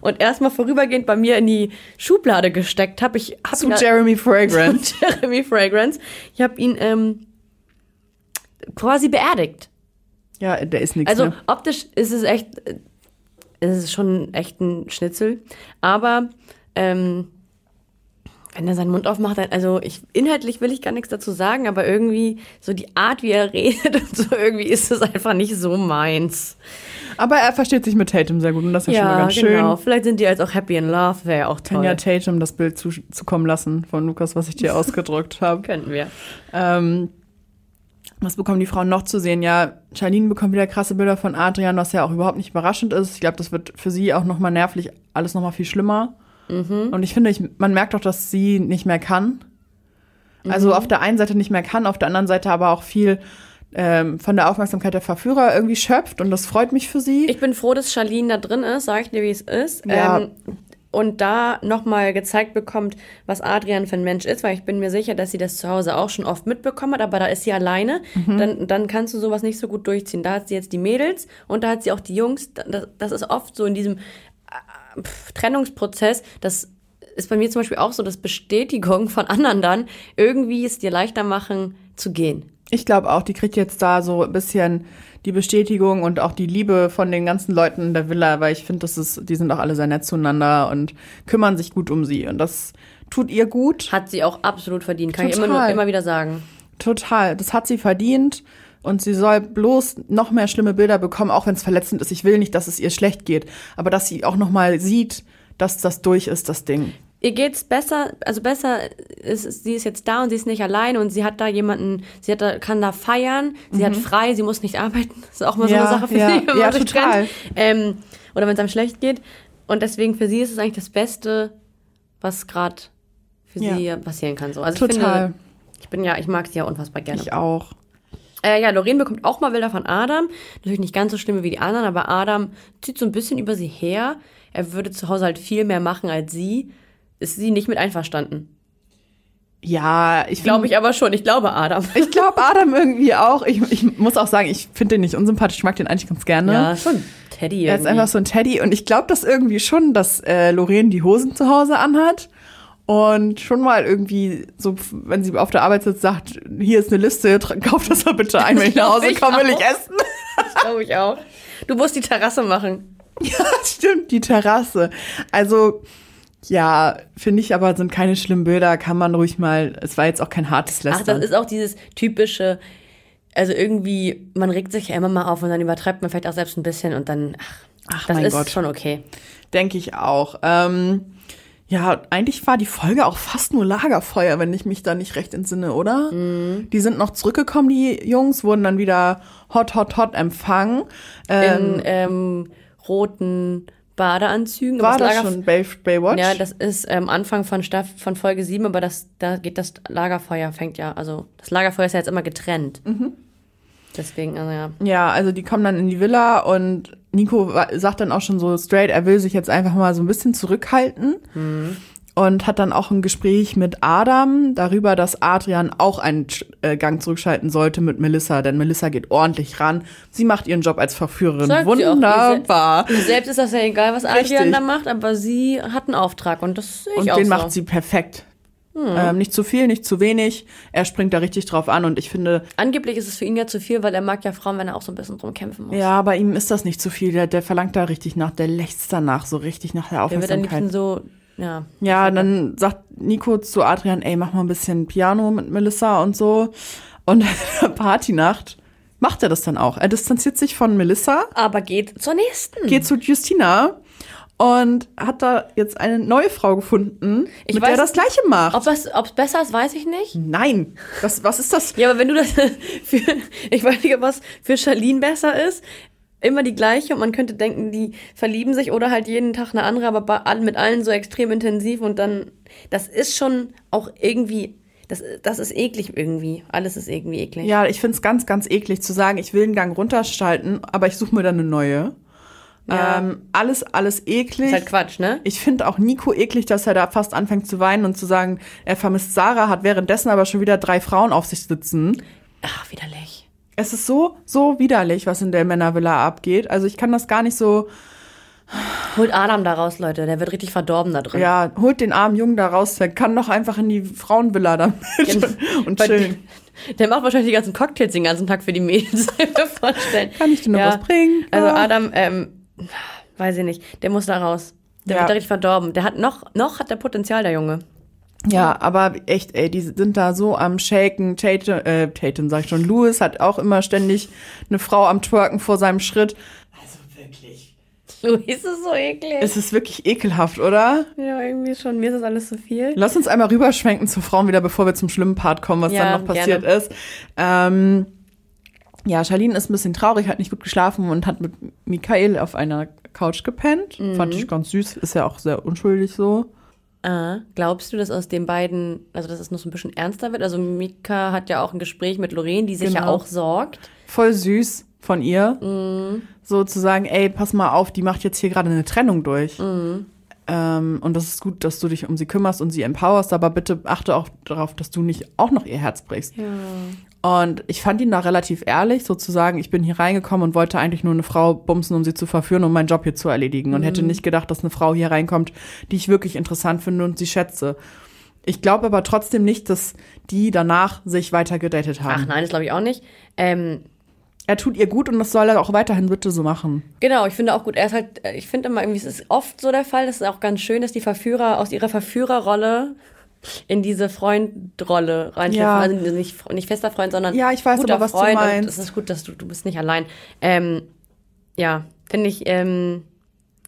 und erstmal vorübergehend bei mir in die Schublade gesteckt habe. Ich habe
Zu Jeremy Fragrant.
Jeremy Fragrance. Ich habe ihn ähm, quasi beerdigt.
Ja, der ist nichts
Also
mehr.
optisch ist es echt, äh, es ist schon echt ein Schnitzel. Aber ähm, wenn er seinen Mund aufmacht, dann, also ich inhaltlich will ich gar nichts dazu sagen, aber irgendwie so die Art, wie er redet und so irgendwie ist es einfach nicht so meins.
Aber er versteht sich mit Tatum sehr gut und das ist ja, schon mal ganz
genau.
schön.
Vielleicht sind die jetzt auch happy in love, wäre ja auch
Kann
toll.
ja Tatum das Bild zu, zukommen lassen von Lukas, was ich dir ausgedruckt habe.
Könnten wir.
Ähm, Was bekommen die Frauen noch zu sehen? Ja, Charlene bekommt wieder krasse Bilder von Adrian, was ja auch überhaupt nicht überraschend ist. Ich glaube, das wird für sie auch nochmal nervlich alles nochmal viel schlimmer. Und ich finde, ich, man merkt auch, dass sie nicht mehr kann. Also auf der einen Seite nicht mehr kann, auf der anderen Seite aber auch viel ähm, von der Aufmerksamkeit der Verführer irgendwie schöpft und das freut mich für sie.
Ich bin froh, dass Charlene da drin ist, sag ich dir, wie es ist.
Ja.
Ähm, und da nochmal gezeigt bekommt, was Adrian für ein Mensch ist, weil ich bin mir sicher, dass sie das zu Hause auch schon oft mitbekommen hat, aber da ist sie alleine, dann, dann kannst du sowas nicht so gut durchziehen. Da hat sie jetzt die Mädels und da hat sie auch die Jungs. Das, das ist oft so in diesem äh, pf, Trennungsprozess, das ist bei mir zum Beispiel auch so, dass Bestätigung von anderen dann irgendwie es dir leichter machen zu gehen.
Ich glaube auch, die kriegt jetzt da so ein bisschen die Bestätigung und auch die Liebe von den ganzen Leuten in der Villa, weil ich finde, das ist, die sind auch alle sehr nett zueinander und kümmern sich gut um sie. Und das tut ihr gut.
Hat sie auch absolut verdient, kann ich immer,
Total.
nur, immer wieder sagen.
Total. Das hat sie verdient. Und sie soll bloß noch mehr schlimme Bilder bekommen, auch wenn es verletzend ist. Ich will nicht, dass es ihr schlecht geht, aber dass sie auch noch mal sieht, dass das durch ist, das Ding.
Ihr geht's besser, also besser ist, sie ist jetzt da und sie ist nicht allein und sie hat da jemanden, sie hat da, kann da feiern, sie hat frei, sie muss nicht arbeiten. Das ist auch mal so
Mhm. Ja,
eine Sache für
ja,
sie, wenn
ja,
man sich
total.
trennt. Ähm, oder wenn es einem schlecht geht. Und deswegen für sie ist es eigentlich das Beste, was gerade für sie passieren kann. So. Also ich
Total.
finde, ich bin ja, ich mag sie ja unfassbar gerne.
Ich auch.
Äh, ja, Lorraine bekommt auch mal Bilder von Adam. Natürlich nicht ganz so schlimm wie die anderen, aber Adam zieht so ein bisschen über sie her. Er würde zu Hause halt viel mehr machen als sie. Ist sie nicht mit einverstanden?
Ja, ich
Glaube ich aber schon. Ich glaube Adam.
Ich glaube Adam irgendwie auch. Ich, ich muss auch sagen, ich finde den nicht unsympathisch. Ich mag den eigentlich ganz gerne.
Ja, schon. Teddy
Er ist
irgendwie.
einfach so ein Teddy und ich glaube das irgendwie schon, dass äh, Lorraine die Hosen zu Hause anhat und schon mal irgendwie so, wenn sie auf der Arbeit sitzt, sagt, hier ist eine Liste, kauf das mal bitte ein, wenn ich nach Hause komme, will ich essen.
glaube ich auch. Du musst die Terrasse machen.
Ja, stimmt, die Terrasse. Also ja, finde ich aber sind keine schlimmen Bilder, kann man ruhig mal, es war jetzt auch kein hartes
Ach,
Lästern.
das ist auch dieses typische, also irgendwie, man regt sich ja immer mal auf und dann übertreibt man vielleicht auch selbst ein bisschen und dann, ach,
Ach,
das ist
Gott.
schon okay.
Denke ich auch. Ähm, ja, eigentlich war die Folge auch fast nur Lagerfeuer, wenn ich mich da nicht recht entsinne, oder?
Mhm.
Die sind noch zurückgekommen, die Jungs, wurden dann wieder hot, hot, hot empfangen. Ähm,
In ähm, roten Badeanzügen.
war
das
das schon Bay, Baywatch?
Ja, das ist ähm, Anfang von, Staff von Folge 7, aber das, da geht das Lagerfeuer, fängt ja, also das Lagerfeuer ist ja jetzt immer getrennt.
Mhm.
Deswegen, also ja.
Ja, also die kommen dann in die Villa und Nico sagt dann auch schon so straight, er will sich jetzt einfach mal so ein bisschen zurückhalten. Und hat dann auch ein Gespräch mit Adam darüber, dass Adrian auch einen äh, Gang zurückschalten sollte mit Melissa, denn Melissa geht ordentlich ran. Sie macht ihren Job als Verführerin
Sagt
wunderbar.
Ihr Selbst ist das ja egal, was Adrian
Richtig.
da macht, aber sie hat einen Auftrag und das sehe ich
Und
auch
den
so.
macht sie perfekt. Ähm, nicht zu viel, nicht zu wenig. Er springt da richtig drauf an und ich finde,
Angeblich ist es für ihn ja zu viel, weil er mag ja Frauen, wenn er auch so ein bisschen drum kämpfen muss.
ja, bei ihm ist das nicht zu viel. Der, der verlangt da richtig nach, der lächzt danach so richtig nach der
Der wird am
Aufmerksamkeit.
liebsten so, ja.
Ja, dann sagt Nico zu Adrian, ey, mach mal ein bisschen Piano mit Melissa und so. Und Partynacht macht er das dann auch. Er distanziert sich von Melissa,
Aber geht zur nächsten.
geht zu Justina und hat da jetzt eine neue Frau gefunden,
Ich
mit der
weiß-
das Gleiche macht.
Ob es ob's besser ist, weiß ich nicht.
Nein, was, was ist das?
Ja, aber wenn du das für, ich weiß nicht, ob was für Charlene besser ist. Immer die gleiche und man könnte denken, die verlieben sich oder halt jeden Tag eine andere, aber mit allen so extrem intensiv und dann, das ist schon auch irgendwie, das, das ist eklig irgendwie. Alles ist irgendwie eklig.
Ja, ich find's ganz, ganz eklig zu sagen, ich will einen Gang runterschalten, aber ich suche mir dann eine neue.
Ja.
Ähm, alles, alles eklig.
Ist halt Quatsch, ne?
Ich finde auch Nico eklig, dass er da fast anfängt zu weinen und zu sagen, er vermisst Sarah, hat währenddessen aber schon wieder drei Frauen auf sich sitzen.
Ach, widerlich.
Es ist so, so widerlich, was in der Männervilla abgeht. Also ich kann das gar nicht so,
Holt Adam da raus, Leute. Der wird richtig verdorben da drin.
ja, holt den armen Jungen da raus, der kann doch einfach in die Frauenvilla damit und
Bei-
chillen.
Der macht wahrscheinlich die ganzen Cocktails den ganzen Tag für die Mädels. Kann ich mir vorstellen.
Kann ich dir noch was bringen?
Also
Ja.
Adam, ähm, weiß ich nicht. Der muss da raus. Der
Ja.
wird da richtig verdorben. Der hat noch, noch hat der Potenzial, der Junge.
Ja, aber echt, ey, die sind da so am Shaken. Tatum, äh, Tatum sag ich schon, Louis hat auch immer ständig eine Frau am Twerken vor seinem Schritt. Also wirklich.
Luis ist so eklig.
Es ist wirklich ekelhaft, oder?
ja, irgendwie schon. Mir ist das alles so viel.
Lass uns einmal rüberschwenken zu Frauen wieder, bevor wir zum schlimmen Part kommen, was
Ja,
dann noch passiert
gerne.
ist. Ähm, Ja, Charlene ist ein bisschen traurig, hat nicht gut geschlafen und hat mit Michael auf einer Couch gepennt.
Mhm.
Fand ich ganz süß, ist ja auch sehr unschuldig so.
Ah, glaubst du, dass aus den beiden, also dass es noch so ein bisschen ernster wird? Also Mika hat ja auch ein Gespräch mit Lorraine, die sich ja
Genau.
auch sorgt.
Voll süß von ihr.
Mhm.
So zu sagen, ey, pass mal auf, die macht jetzt hier gerade eine Trennung durch.
Mhm.
Ähm, und das ist gut, dass du dich um sie kümmerst und sie empowerst, aber bitte achte auch darauf, dass du nicht auch noch ihr Herz brichst.
Ja.
Und ich fand ihn da relativ ehrlich, sozusagen, ich bin hier reingekommen und wollte eigentlich nur eine Frau bumsen, um sie zu verführen, um meinen Job hier zu erledigen. Und hätte nicht gedacht, dass eine Frau hier reinkommt, die ich wirklich interessant finde und sie schätze. Ich glaube aber trotzdem nicht, dass die danach sich weiter gedatet haben.
Ach nein, das glaube ich auch nicht. Ähm,
Er tut ihr gut und das soll er auch weiterhin bitte so machen.
Genau, ich finde auch gut. Er ist halt, äh, ich finde immer irgendwie, es ist oft so der Fall, das ist auch ganz schön, dass die Verführer aus ihrer Verführerrolle in diese Freundrolle reinschlüpfen.
Ja.
Also nicht, nicht fester Freund, sondern
Ja, ich weiß
guter
aber, was du
Freund. Und
meinst.
es ist gut, dass du, du bist nicht allein. Ähm, ja, finde ich, ähm,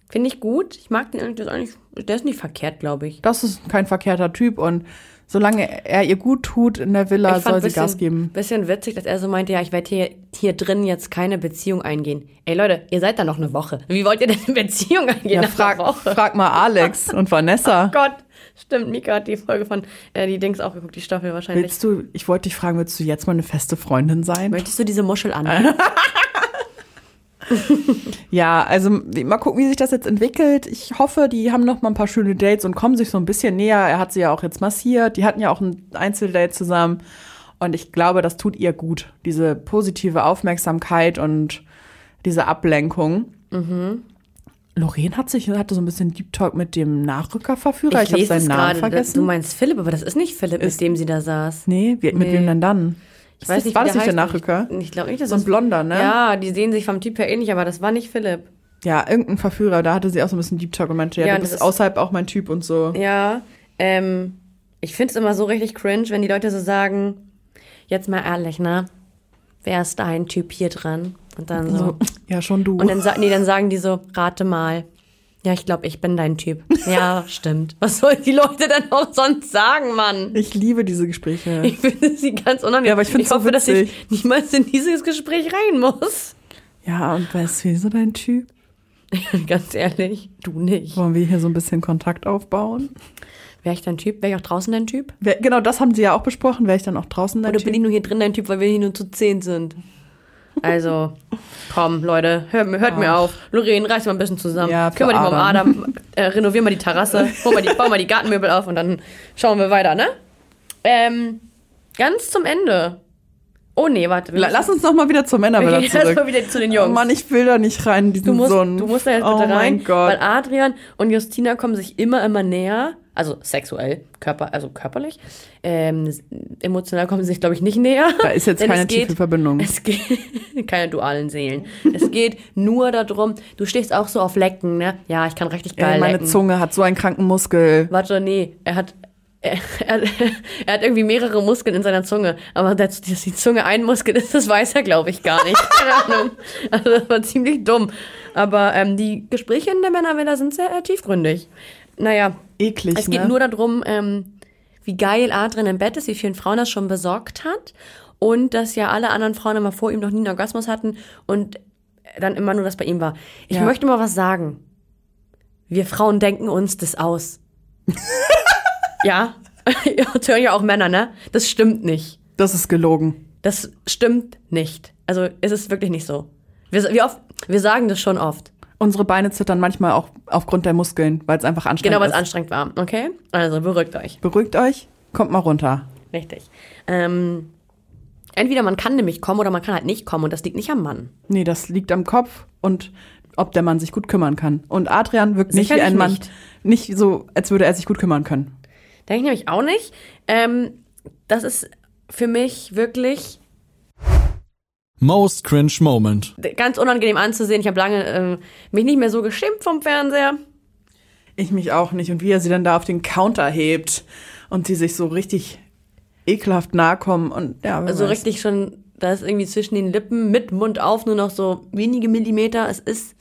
finde ich gut. Ich mag den eigentlich, eigentlich, der ist nicht verkehrt, glaube ich.
Das ist kein verkehrter Typ und solange er ihr gut tut in der Villa, soll sie
bisschen,
Gas geben.
bisschen witzig, dass er so meinte, ja, ich werde hier, hier drin jetzt keine Beziehung eingehen. Ey Leute, ihr seid da noch eine Woche. Wie wollt ihr denn eine Beziehung eingehen
Ja,
nach
frag,
einer Woche?
frag mal Alex und Vanessa.
Gott, stimmt, Mika hat die Folge von, äh, die Dings auch geguckt, die Staffel wahrscheinlich.
Willst du, ich wollte dich fragen, willst du jetzt mal eine feste Freundin sein?
Möchtest du diese Muschel an?
Ja, also mal gucken, wie sich das jetzt entwickelt. Ich hoffe, die haben noch mal ein paar schöne Dates und kommen sich so ein bisschen näher. Er hat sie ja auch jetzt massiert. Die hatten ja auch ein Einzeldate zusammen. Und ich glaube, das tut ihr gut. Diese positive Aufmerksamkeit und diese Ablenkung.
Mhm.
Lorraine hat sich, hatte so ein bisschen Deep Talk mit dem Nachrückerverführer. Ich, habe
lese
seinen
es
Namen
gerade.
vergessen.
Du meinst Philipp, aber das ist nicht Philipp,
Ist-
mit dem sie da saß.
nee, wie, mit
Nee.
wem denn dann?
Ich weiß nicht,
war das nicht der. Nachrücker?
Ich, ich glaube nicht, dass
So ein
das
Blonder, ne?
Ja, die sehen sich vom Typ her ähnlich, aber das war nicht Philipp.
Ja, irgendein Verführer, da hatte sie auch so ein bisschen Deep Talk und meinte, ja,
Ja,
du
das
bist
ist-
außerhalb auch mein Typ und so.
Ja, ähm, ich finde es immer so richtig cringe, wenn die Leute so sagen, jetzt mal ehrlich, ne? Wer ist dein Typ hier dran? Und dann so.
So, ja, schon du.
Und dann, nee, dann sagen die so, rate mal. Ja, ich glaube, ich bin dein Typ. Ja, stimmt. Was sollen die Leute dann auch sonst sagen, Mann?
ich liebe diese Gespräche.
Ich finde sie ganz unangenehm.
Ja, aber ich find's so
hoffe, dass ich
witzig.
niemals in dieses Gespräch rein muss.
Ja, und wer ist wieso dein Typ?
ganz ehrlich, du nicht.
Wollen wir hier so ein bisschen Kontakt aufbauen?
Wäre ich dein Typ? Wäre ich auch draußen dein Typ?
Wer, genau, das haben sie ja auch besprochen. Wäre ich dann auch draußen dein
Oder bin ich
Typ?
nur hier drin dein Typ, weil wir hier nur zu zehn sind? Also, komm, Leute, hört, mir- hört mir auf. Lorraine, reiß mal ein bisschen zusammen.
Ja,
Kümmere dich mal um
Adam.
Äh, renovier mal die Terrasse. Hol mal die, bau mal die Gartenmöbel auf und dann schauen wir weiter, ne? Ähm, ganz zum Ende. Oh nee, warte.
Lass uns noch mal wieder zur
gehen erst
zurück.
mal wieder zu den Jungs.
Oh Mann, ich will da nicht rein, in diesen
Du musst,
Sohn.
du musst da jetzt
oh
bitte rein,
mein Gott.
weil Adrian und Justina kommen sich immer, immer näher. Also sexuell, Körper, also körperlich. Ähm, emotional kommen sie sich, glaube ich, nicht näher.
Da ist jetzt keine
geht-
tiefe Verbindung.
Es geht, keine dualen Seelen. es geht nur darum, du stehst auch so auf Lecken, ne? Ja, ich kann richtig geil
Ey, meine
lecken.
Zunge hat so einen kranken Muskel.
Warte, nee, er hat, er, er, er hat irgendwie mehrere Muskeln in seiner Zunge. Aber dass, dass die Zunge ein Muskel ist, das weiß er, glaube ich, gar nicht. Keine Ahnung. Also das war ziemlich dumm. Aber ähm, die Gespräche in der Männervilla sind sehr äh, tiefgründig. Naja,
Eklig,
es geht
ne?
nur darum, ähm, wie geil Adrian im Bett ist, wie vielen Frauen das schon besorgt hat. Und dass ja alle anderen Frauen immer vor ihm noch nie einen Orgasmus hatten und dann immer nur das bei ihm war. Ich
Ja.
möchte mal was sagen. Wir Frauen denken uns das aus. ja, das hören ja auch Männer, ne? Das stimmt nicht.
Das ist gelogen.
Das stimmt nicht. Also es ist wirklich nicht so. Wir, wie oft, wir sagen das schon oft.
Unsere Beine zittern manchmal auch aufgrund der Muskeln, weil es einfach anstrengend
Genau, weil es
ist.
anstrengend war. Okay? Also beruhigt euch.
Beruhigt euch, kommt mal runter.
Richtig. Ähm, entweder man kann nämlich kommen oder man kann halt nicht kommen und das liegt nicht am Mann.
Nee, das liegt am Kopf und ob der Mann sich gut kümmern kann. Und Adrian wirkt nicht wie
Sicherlich
ein Mann,
nicht.
nicht so, als würde er sich gut kümmern können.
Denke ich nämlich auch nicht. Ähm, das ist für mich wirklich
Most cringe moment.
ganz unangenehm anzusehen. Ich habe lange ähm, mich nicht mehr so geschämt vom Fernseher.
Ich mich auch nicht. Und wie er sie dann da auf den Counter hebt und sie sich so richtig ekelhaft nahe kommen und ja,
Also
weiß.
richtig schon, da ist irgendwie zwischen den Lippen mit Mund auf nur noch so wenige Millimeter. Es ist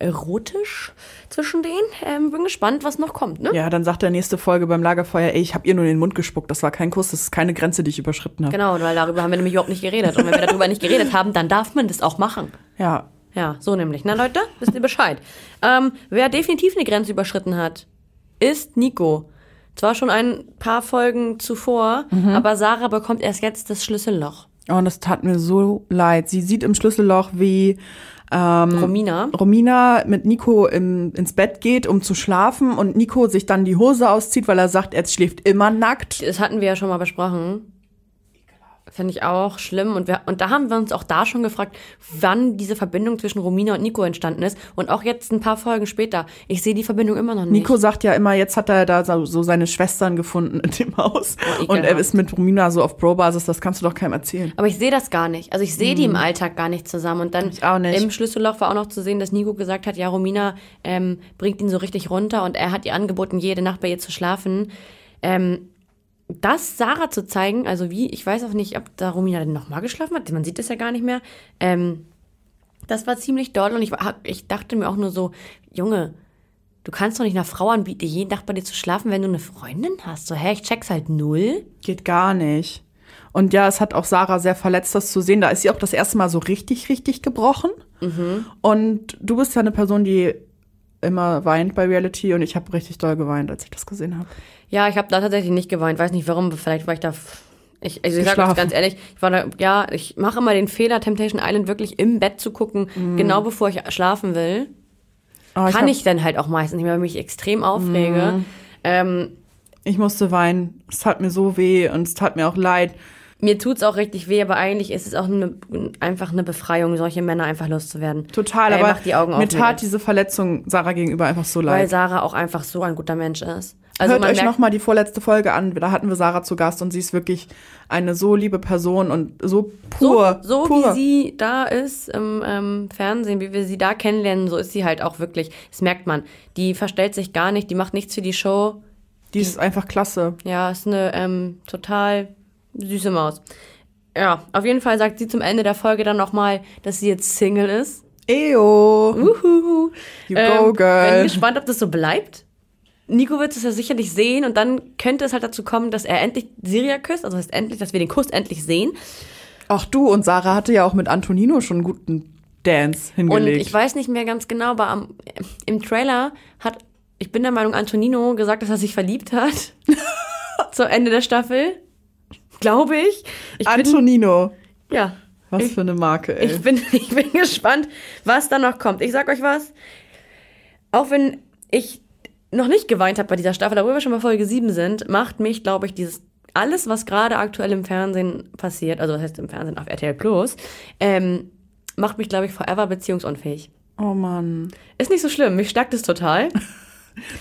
erotisch zwischen denen. Ähm, bin gespannt, was noch kommt, ne?
Ja, dann sagt der nächste Folge beim Lagerfeuer, ey, ich habe ihr nur in den Mund gespuckt, das war kein Kuss, das ist keine Grenze, die ich überschritten habe.
Genau, weil darüber haben wir nämlich überhaupt nicht geredet. Und wenn wir darüber nicht geredet haben, dann darf man das auch machen.
Ja.
Ja, so nämlich. Na Leute, wisst ihr Bescheid. Ähm, wer definitiv eine Grenze überschritten hat, ist Nico. Zwar schon ein paar Folgen zuvor, aber Sarah bekommt erst jetzt das Schlüsselloch.
Oh, und das tat mir so leid. Sie sieht im Schlüsselloch, wie ähm,
Romina.
Romina mit Nico im, ins Bett geht, um zu schlafen und Nico sich dann die Hose auszieht, weil er sagt, er schläft immer nackt.
Das hatten wir ja schon mal besprochen. Finde ich auch schlimm. Und, wir, und da haben wir uns auch da schon gefragt, wann diese Verbindung zwischen Romina und Nico entstanden ist. Und auch jetzt ein paar Folgen später. Ich sehe die Verbindung immer noch nicht.
Nico sagt ja immer, jetzt hat er da so seine Schwestern gefunden in dem Haus.
Oh,
und er ist mit Romina so auf Bro-Basis, das kannst du doch keinem erzählen.
Aber ich sehe das gar nicht. Also ich sehe die im Alltag gar nicht zusammen. Und dann
Mhm.
Im Schlüsselloch war auch noch zu sehen, dass Nico gesagt hat, ja, Romina ähm, bringt ihn so richtig runter und er hat ihr angeboten, jede Nacht bei ihr zu schlafen. Ähm, das Sarah zu zeigen, also wie, ich weiß auch nicht, ob da Romina denn nochmal geschlafen hat, man sieht es ja gar nicht mehr. Ähm, das war ziemlich doll und ich, war- ich dachte mir auch nur so, Junge, du kannst doch nicht einer Frau anbieten, jede Nacht bei dir zu schlafen, wenn du eine Freundin hast. So, hä, ich check's halt null.
Geht gar nicht. Und ja, es hat auch Sarah sehr verletzt, das zu sehen. Da ist sie auch das erste Mal so richtig, richtig gebrochen. Und du bist ja eine Person, die immer weint bei Reality und ich habe richtig doll geweint, als ich das gesehen habe.
Ja, ich habe da tatsächlich nicht geweint. Weiß nicht warum, vielleicht war ich da. Ich, also ich sage ganz ehrlich, ich war da, ja, ich mache immer den Fehler, Temptation Island wirklich im Bett zu gucken, genau bevor ich schlafen will.
Aber
Kann
hab-
ich dann halt auch meistens nicht, weil ich mich extrem aufrege. Ähm,
Ich musste weinen. Es tat mir so weh und es tat mir auch leid.
Mir tut's auch richtig weh, aber eigentlich ist es auch eine, einfach eine Befreiung, solche Männer einfach loszuwerden.
Total,
Ey,
aber
die Augen
mir tat diese Verletzung Sarah gegenüber einfach so
Weil
leid.
Sarah auch einfach so ein guter Mensch ist. Also
Hört euch nochmal die vorletzte Folge an. Da hatten wir Sarah zu Gast und sie ist wirklich eine so liebe Person und so pur.
So, so
pur.
wie sie da ist im ähm, Fernsehen, wie wir sie da kennenlernen, so ist sie halt auch wirklich. Das merkt man. Die verstellt sich gar nicht, die macht nichts für die Show.
Die ist einfach klasse.
Ja, ist eine ähm, total süße Maus. Ja, auf jeden Fall sagt sie zum Ende der Folge dann nochmal, dass sie jetzt Single ist.
Eyo.
Uhuhu.
You
Ähm,
go,
Bin
girl.
gespannt, ob das so bleibt. Nico wird es ja sicherlich sehen und dann könnte es halt dazu kommen, dass er endlich Siria küsst, also heißt endlich, dass wir den Kuss endlich sehen.
Ach du, und Sarah hatte ja auch mit Antonino schon einen guten Dance
Und
hingelegt.
ich weiß nicht mehr ganz genau, aber am, im Trailer hat, ich bin der Meinung, Antonino gesagt, dass er sich verliebt hat. Zu Ende der Staffel. Glaube ich. ich bin,
Antonino.
ja.
Was
ich,
für eine Marke, ey.
ich bin, ich bin gespannt, was da noch kommt. Ich sag euch was. Auch wenn ich noch nicht geweint habe bei dieser Staffel, obwohl wir schon bei Folge 7 sind, macht mich, glaube ich, dieses alles, was gerade aktuell im Fernsehen passiert, also was heißt im Fernsehen auf RTL Plus, ähm, macht mich, glaube ich, forever beziehungsunfähig.
oh Mann.
Ist nicht so schlimm, mich stärkt es total.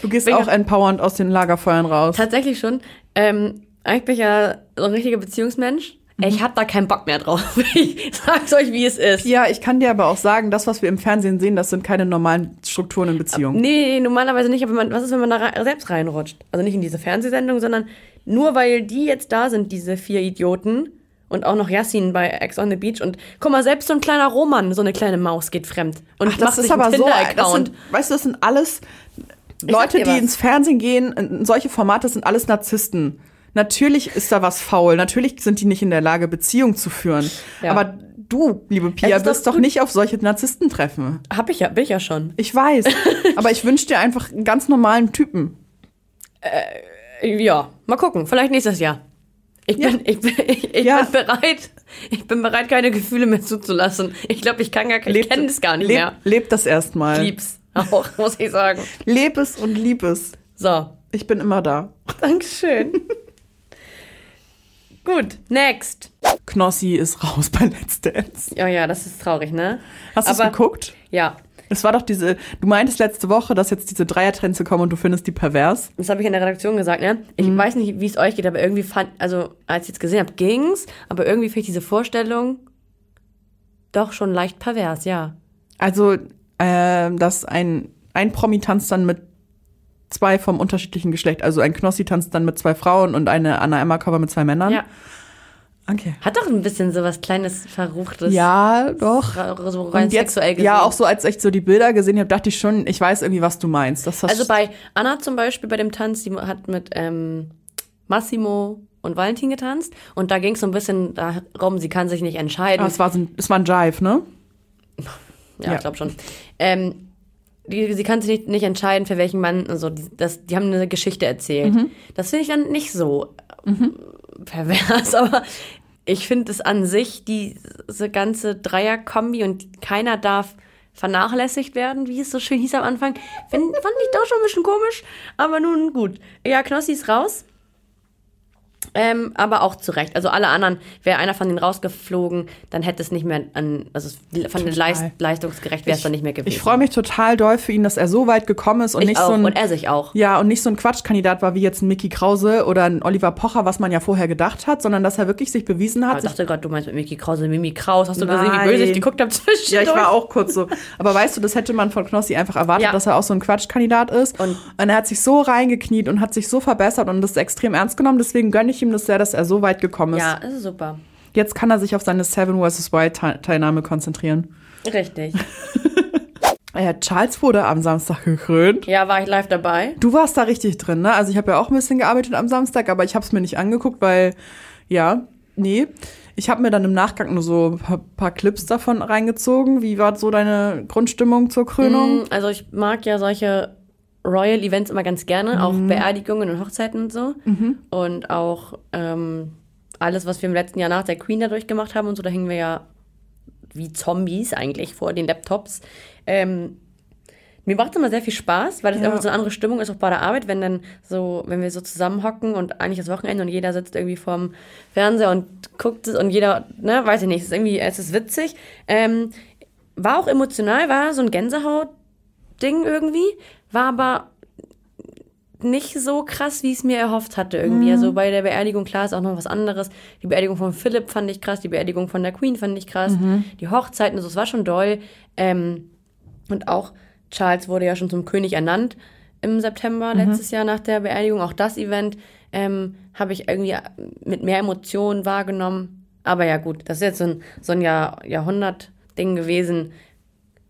Du gehst
Bin
auch empowernd aus den Lagerfeuern raus.
Tatsächlich schon. Ähm, eigentlich bin ich ja so ein richtiger Beziehungsmensch. Ich habe da keinen Bock mehr drauf. Ich sag's euch, wie es ist.
Ja, ich kann dir aber auch sagen, das, was wir im Fernsehen sehen, das sind keine normalen Strukturen in Beziehungen.
Nee, normalerweise nicht, aber man, was ist, wenn man da selbst reinrutscht? Also nicht in diese Fernsehsendung, sondern nur weil die jetzt da sind, diese vier Idioten. Und auch noch Yassin bei Ex on the Beach. Und guck mal, selbst so ein kleiner Roman, so eine kleine Maus geht fremd. Und
Ach, das
macht
ist
sich
aber so, das sind, weißt du, das sind alles Leute, die
was.
ins Fernsehen gehen, solche Formate sind alles Narzissten. Natürlich ist da was faul, natürlich sind die nicht in der Lage, Beziehung zu führen.
Ja.
Aber du, liebe Pia,
ist doch
bist doch nicht auf solche Narzissten treffen.
Hab ich ja, bin ich ja schon.
Ich weiß, aber ich wünsche dir einfach einen ganz normalen Typen.
Ja, mal gucken. Vielleicht nächstes Jahr. Ich bin,
Ja.
ich bin, ich, ich
Ja.
bin bereit. Ich bin bereit, keine Gefühle mehr zuzulassen. Ich glaube, ich kann gar ich kenne es gar nicht
leb,
mehr.
Leb das erstmal.
Ich lieb's auch, muss ich sagen.
Leb es und lieb es.
So,
Ich bin immer da.
Dankeschön. Gut, next.
Knossi ist raus bei Let's Dance.
Ja, ja, das ist traurig, ne?
Hast du es geguckt?
Ja,
Es war doch diese, du meintest letzte Woche, dass jetzt diese Dreiertränze kommen und du findest die pervers.
das habe ich in der Redaktion gesagt, ne? Ich
Mhm.
weiß nicht, wie es euch geht, aber irgendwie fand, also als ich es gesehen habe, ging's, aber irgendwie finde ich diese Vorstellung doch schon leicht pervers, ja.
Also, ähm, dass ein, ein Promi tanzt dann mit zwei vom unterschiedlichen Geschlecht. Also ein Knossi tanzt dann mit zwei Frauen und eine Anna Emma Cover mit zwei Männern.
Ja.
Okay.
Hat doch ein bisschen so was kleines, verruchtes.
Ja, doch.
So rein
Und jetzt,
sexuell gesehen.
ja, auch so, als ich so die Bilder gesehen habe, dachte ich schon, ich weiß irgendwie, was du meinst.
Also bei Anna zum Beispiel, bei dem Tanz, die hat mit ähm, Massimo und Valentin getanzt. Und da ging es so ein bisschen darum, sie kann sich nicht entscheiden.
Ah, es war so ein, es war ein Jive, ne?
Ja,
Ja.
ich glaube schon. Ähm, die, sie kann sich nicht, nicht entscheiden, für welchen Mann und so. Die, das, die haben eine Geschichte erzählt.
Mhm.
Das finde ich dann nicht so pervers, aber ich finde es an sich, diese ganze Dreier-Kombi und keiner darf vernachlässigt werden, wie es so schön hieß am Anfang, find, fand ich doch schon ein bisschen komisch, aber nun gut. Ja, Knossi ist raus. Ähm, aber auch zu Recht. Also alle anderen, wäre einer von denen rausgeflogen, dann hätte es nicht mehr an, also von den. Leist, leistungsgerecht wäre es dann nicht mehr gewesen.
Ich freue mich total doll für ihn, dass er so weit gekommen ist und
Ich
nicht
auch.
so ein
und er sich auch.
ja und nicht so ein Quatschkandidat war wie jetzt ein Mickey Krause oder ein Oliver Pocher, was man ja vorher gedacht hat, sondern dass er wirklich sich bewiesen
Aber
hat.
ich
sich
dachte gerade, du meinst mit Mimi Krause, Mimi Kraus. Hast du gesehen, wie
Nein.
böse ich geguckt habe zwischendurch?
ja, ich war auch kurz so. Aber weißt du, das hätte man von Knossi einfach erwartet,
Ja.
dass er auch so ein Quatschkandidat ist.
Und-
Und, er hat sich so reingekniet und hat sich so verbessert und das extrem ernst genommen. Deswegen gönne ich ihm das sehr, dass er so weit gekommen ist.
Ja, ist super.
Jetzt kann er sich auf seine Seven vs. Wild Teilnahme konzentrieren.
Richtig.
Äh, Charles wurde am Samstag gekrönt.
Ja, war ich live dabei.
Du warst da richtig drin, ne? Also ich habe ja auch ein bisschen gearbeitet am Samstag, aber ich habe es mir nicht angeguckt, weil, ja, nee. Ich habe mir dann im Nachgang nur so ein paar, paar Clips davon reingezogen. Wie war so deine Grundstimmung zur Krönung?
Mm, Also ich mag ja solche Royal Events immer ganz gerne, auch Beerdigungen und Hochzeiten und so. Und auch ähm, alles, was wir im letzten Jahr nach der Queen da durchgemacht haben und so, da hingen wir ja wie Zombies eigentlich vor den Laptops. Ähm, mir macht es immer sehr viel Spaß, weil das
Ja.
einfach so eine andere Stimmung ist, auch bei der Arbeit, wenn dann so, wenn wir so zusammenhocken und eigentlich das Wochenende und jeder sitzt irgendwie vorm Fernseher und guckt es und jeder, ne, weiß ich nicht, es ist irgendwie, es ist witzig. Ähm, war auch emotional, war so ein Gänsehaut-Ding irgendwie, war aber nicht so krass, wie ich es mir erhofft hatte irgendwie. Also bei der Beerdigung, klar, ist auch noch was anderes. Die Beerdigung von Philipp fand ich krass, die Beerdigung von der Queen fand ich krass, die Hochzeiten, also es war schon doll. Ähm, und auch Charles wurde ja schon zum König ernannt im September letztes Jahr nach der Beerdigung. Auch das Event ähm, habe ich irgendwie mit mehr Emotionen wahrgenommen. Aber ja gut, das ist jetzt so ein, so ein Jahr, Jahrhundert-Ding gewesen.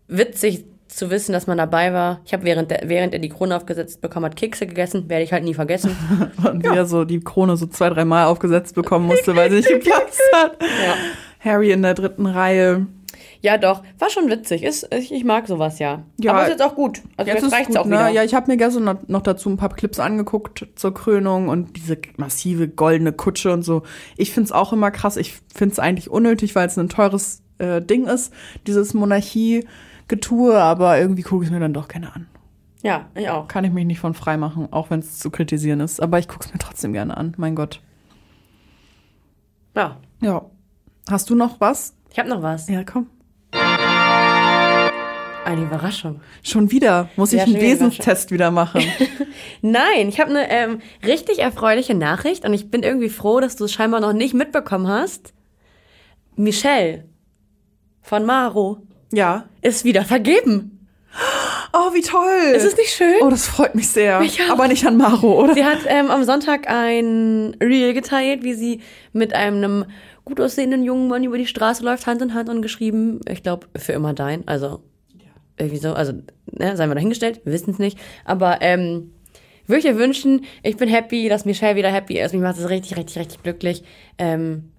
Witzig zu wissen, dass man dabei war. Ich habe während, der, während er die Krone aufgesetzt bekommen hat, Kekse gegessen. Werde ich halt nie vergessen.
Und wie er so die Krone so zwei, dreimal aufgesetzt bekommen musste, weil sie nicht geplatzt hat.
Ja.
Harry in der dritten Reihe.
Ja, doch. War schon witzig. Ist, ich, ich mag sowas ja.
Ja.
Aber ist jetzt auch gut. Also jetzt,
ist
reicht's
gut,
auch
ne?
wieder.
Ja, ich habe mir gestern noch, dazu ein paar Clips angeguckt zur Krönung und diese massive goldene Kutsche und so. Ich find's auch immer krass. Ich find's eigentlich unnötig, weil es ein teures äh, Ding ist, dieses Monarchie-Getue, aber irgendwie gucke ich mir dann doch gerne an.
Ja, ich auch.
Kann ich mich nicht von frei machen, auch wenn es zu kritisieren ist. Aber ich gucke es mir trotzdem gerne an. Mein Gott.
Ja.
Ja. Hast du noch was?
Ich habe noch was.
Ja, komm.
Eine Überraschung.
Schon wieder. Muss ich
Ja,
einen
schon wieder
Wesenstest wieder machen.
Nein, ich habe eine ähm, richtig erfreuliche Nachricht und ich bin irgendwie froh, dass du es scheinbar noch nicht mitbekommen hast. Michelle von Maro
ja.
ist wieder vergeben.
Oh, wie toll.
Ist es nicht schön?
Oh, das freut mich sehr.
Mich auch.
Aber nicht an Maro, oder?
Sie hat ähm, am Sonntag ein Reel geteilt, wie sie mit einem gut aussehenden jungen Mann über die Straße läuft, Hand in Hand und geschrieben, ich glaube, für immer dein. Also irgendwie so, also ne, seien wir dahingestellt, wir wissen es nicht. Aber ähm, würde ich dir wünschen, ich bin happy, dass Michelle wieder happy ist. Mich macht das richtig, richtig, richtig glücklich. Ähm,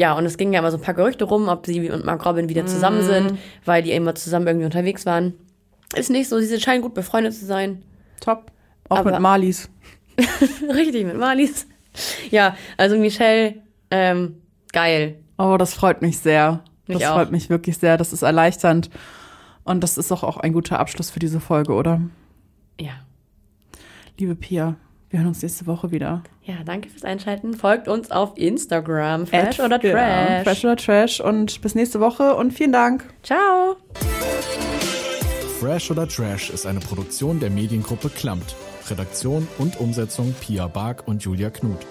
ja, und es gingen ja immer so ein paar Gerüchte rum, ob sie und Mark Robin wieder zusammen sind, weil die immer zusammen irgendwie unterwegs waren. Ist nicht so, sie scheinen gut befreundet zu sein.
Top. Auch
Aber-
mit Marlies.
Richtig, mit Marlies. Ja, also Michelle, ähm, geil.
Oh, das freut mich sehr.
Mich
das
auch.
freut mich wirklich sehr. Das ist erleichternd. Und das ist auch, auch ein guter Abschluss für diese Folge, oder?
Ja.
Liebe Pia, wir hören uns nächste Woche wieder.
Ja, danke fürs Einschalten. Folgt uns auf Instagram. Fresh
At-
oder
genau,
Trash.
Fresh oder Trash. Und bis nächste Woche und vielen Dank.
Ciao.
Fresh oder Trash ist eine Produktion der Mediengruppe Klammt. Redaktion und Umsetzung Pia Bark und Julia Knuth.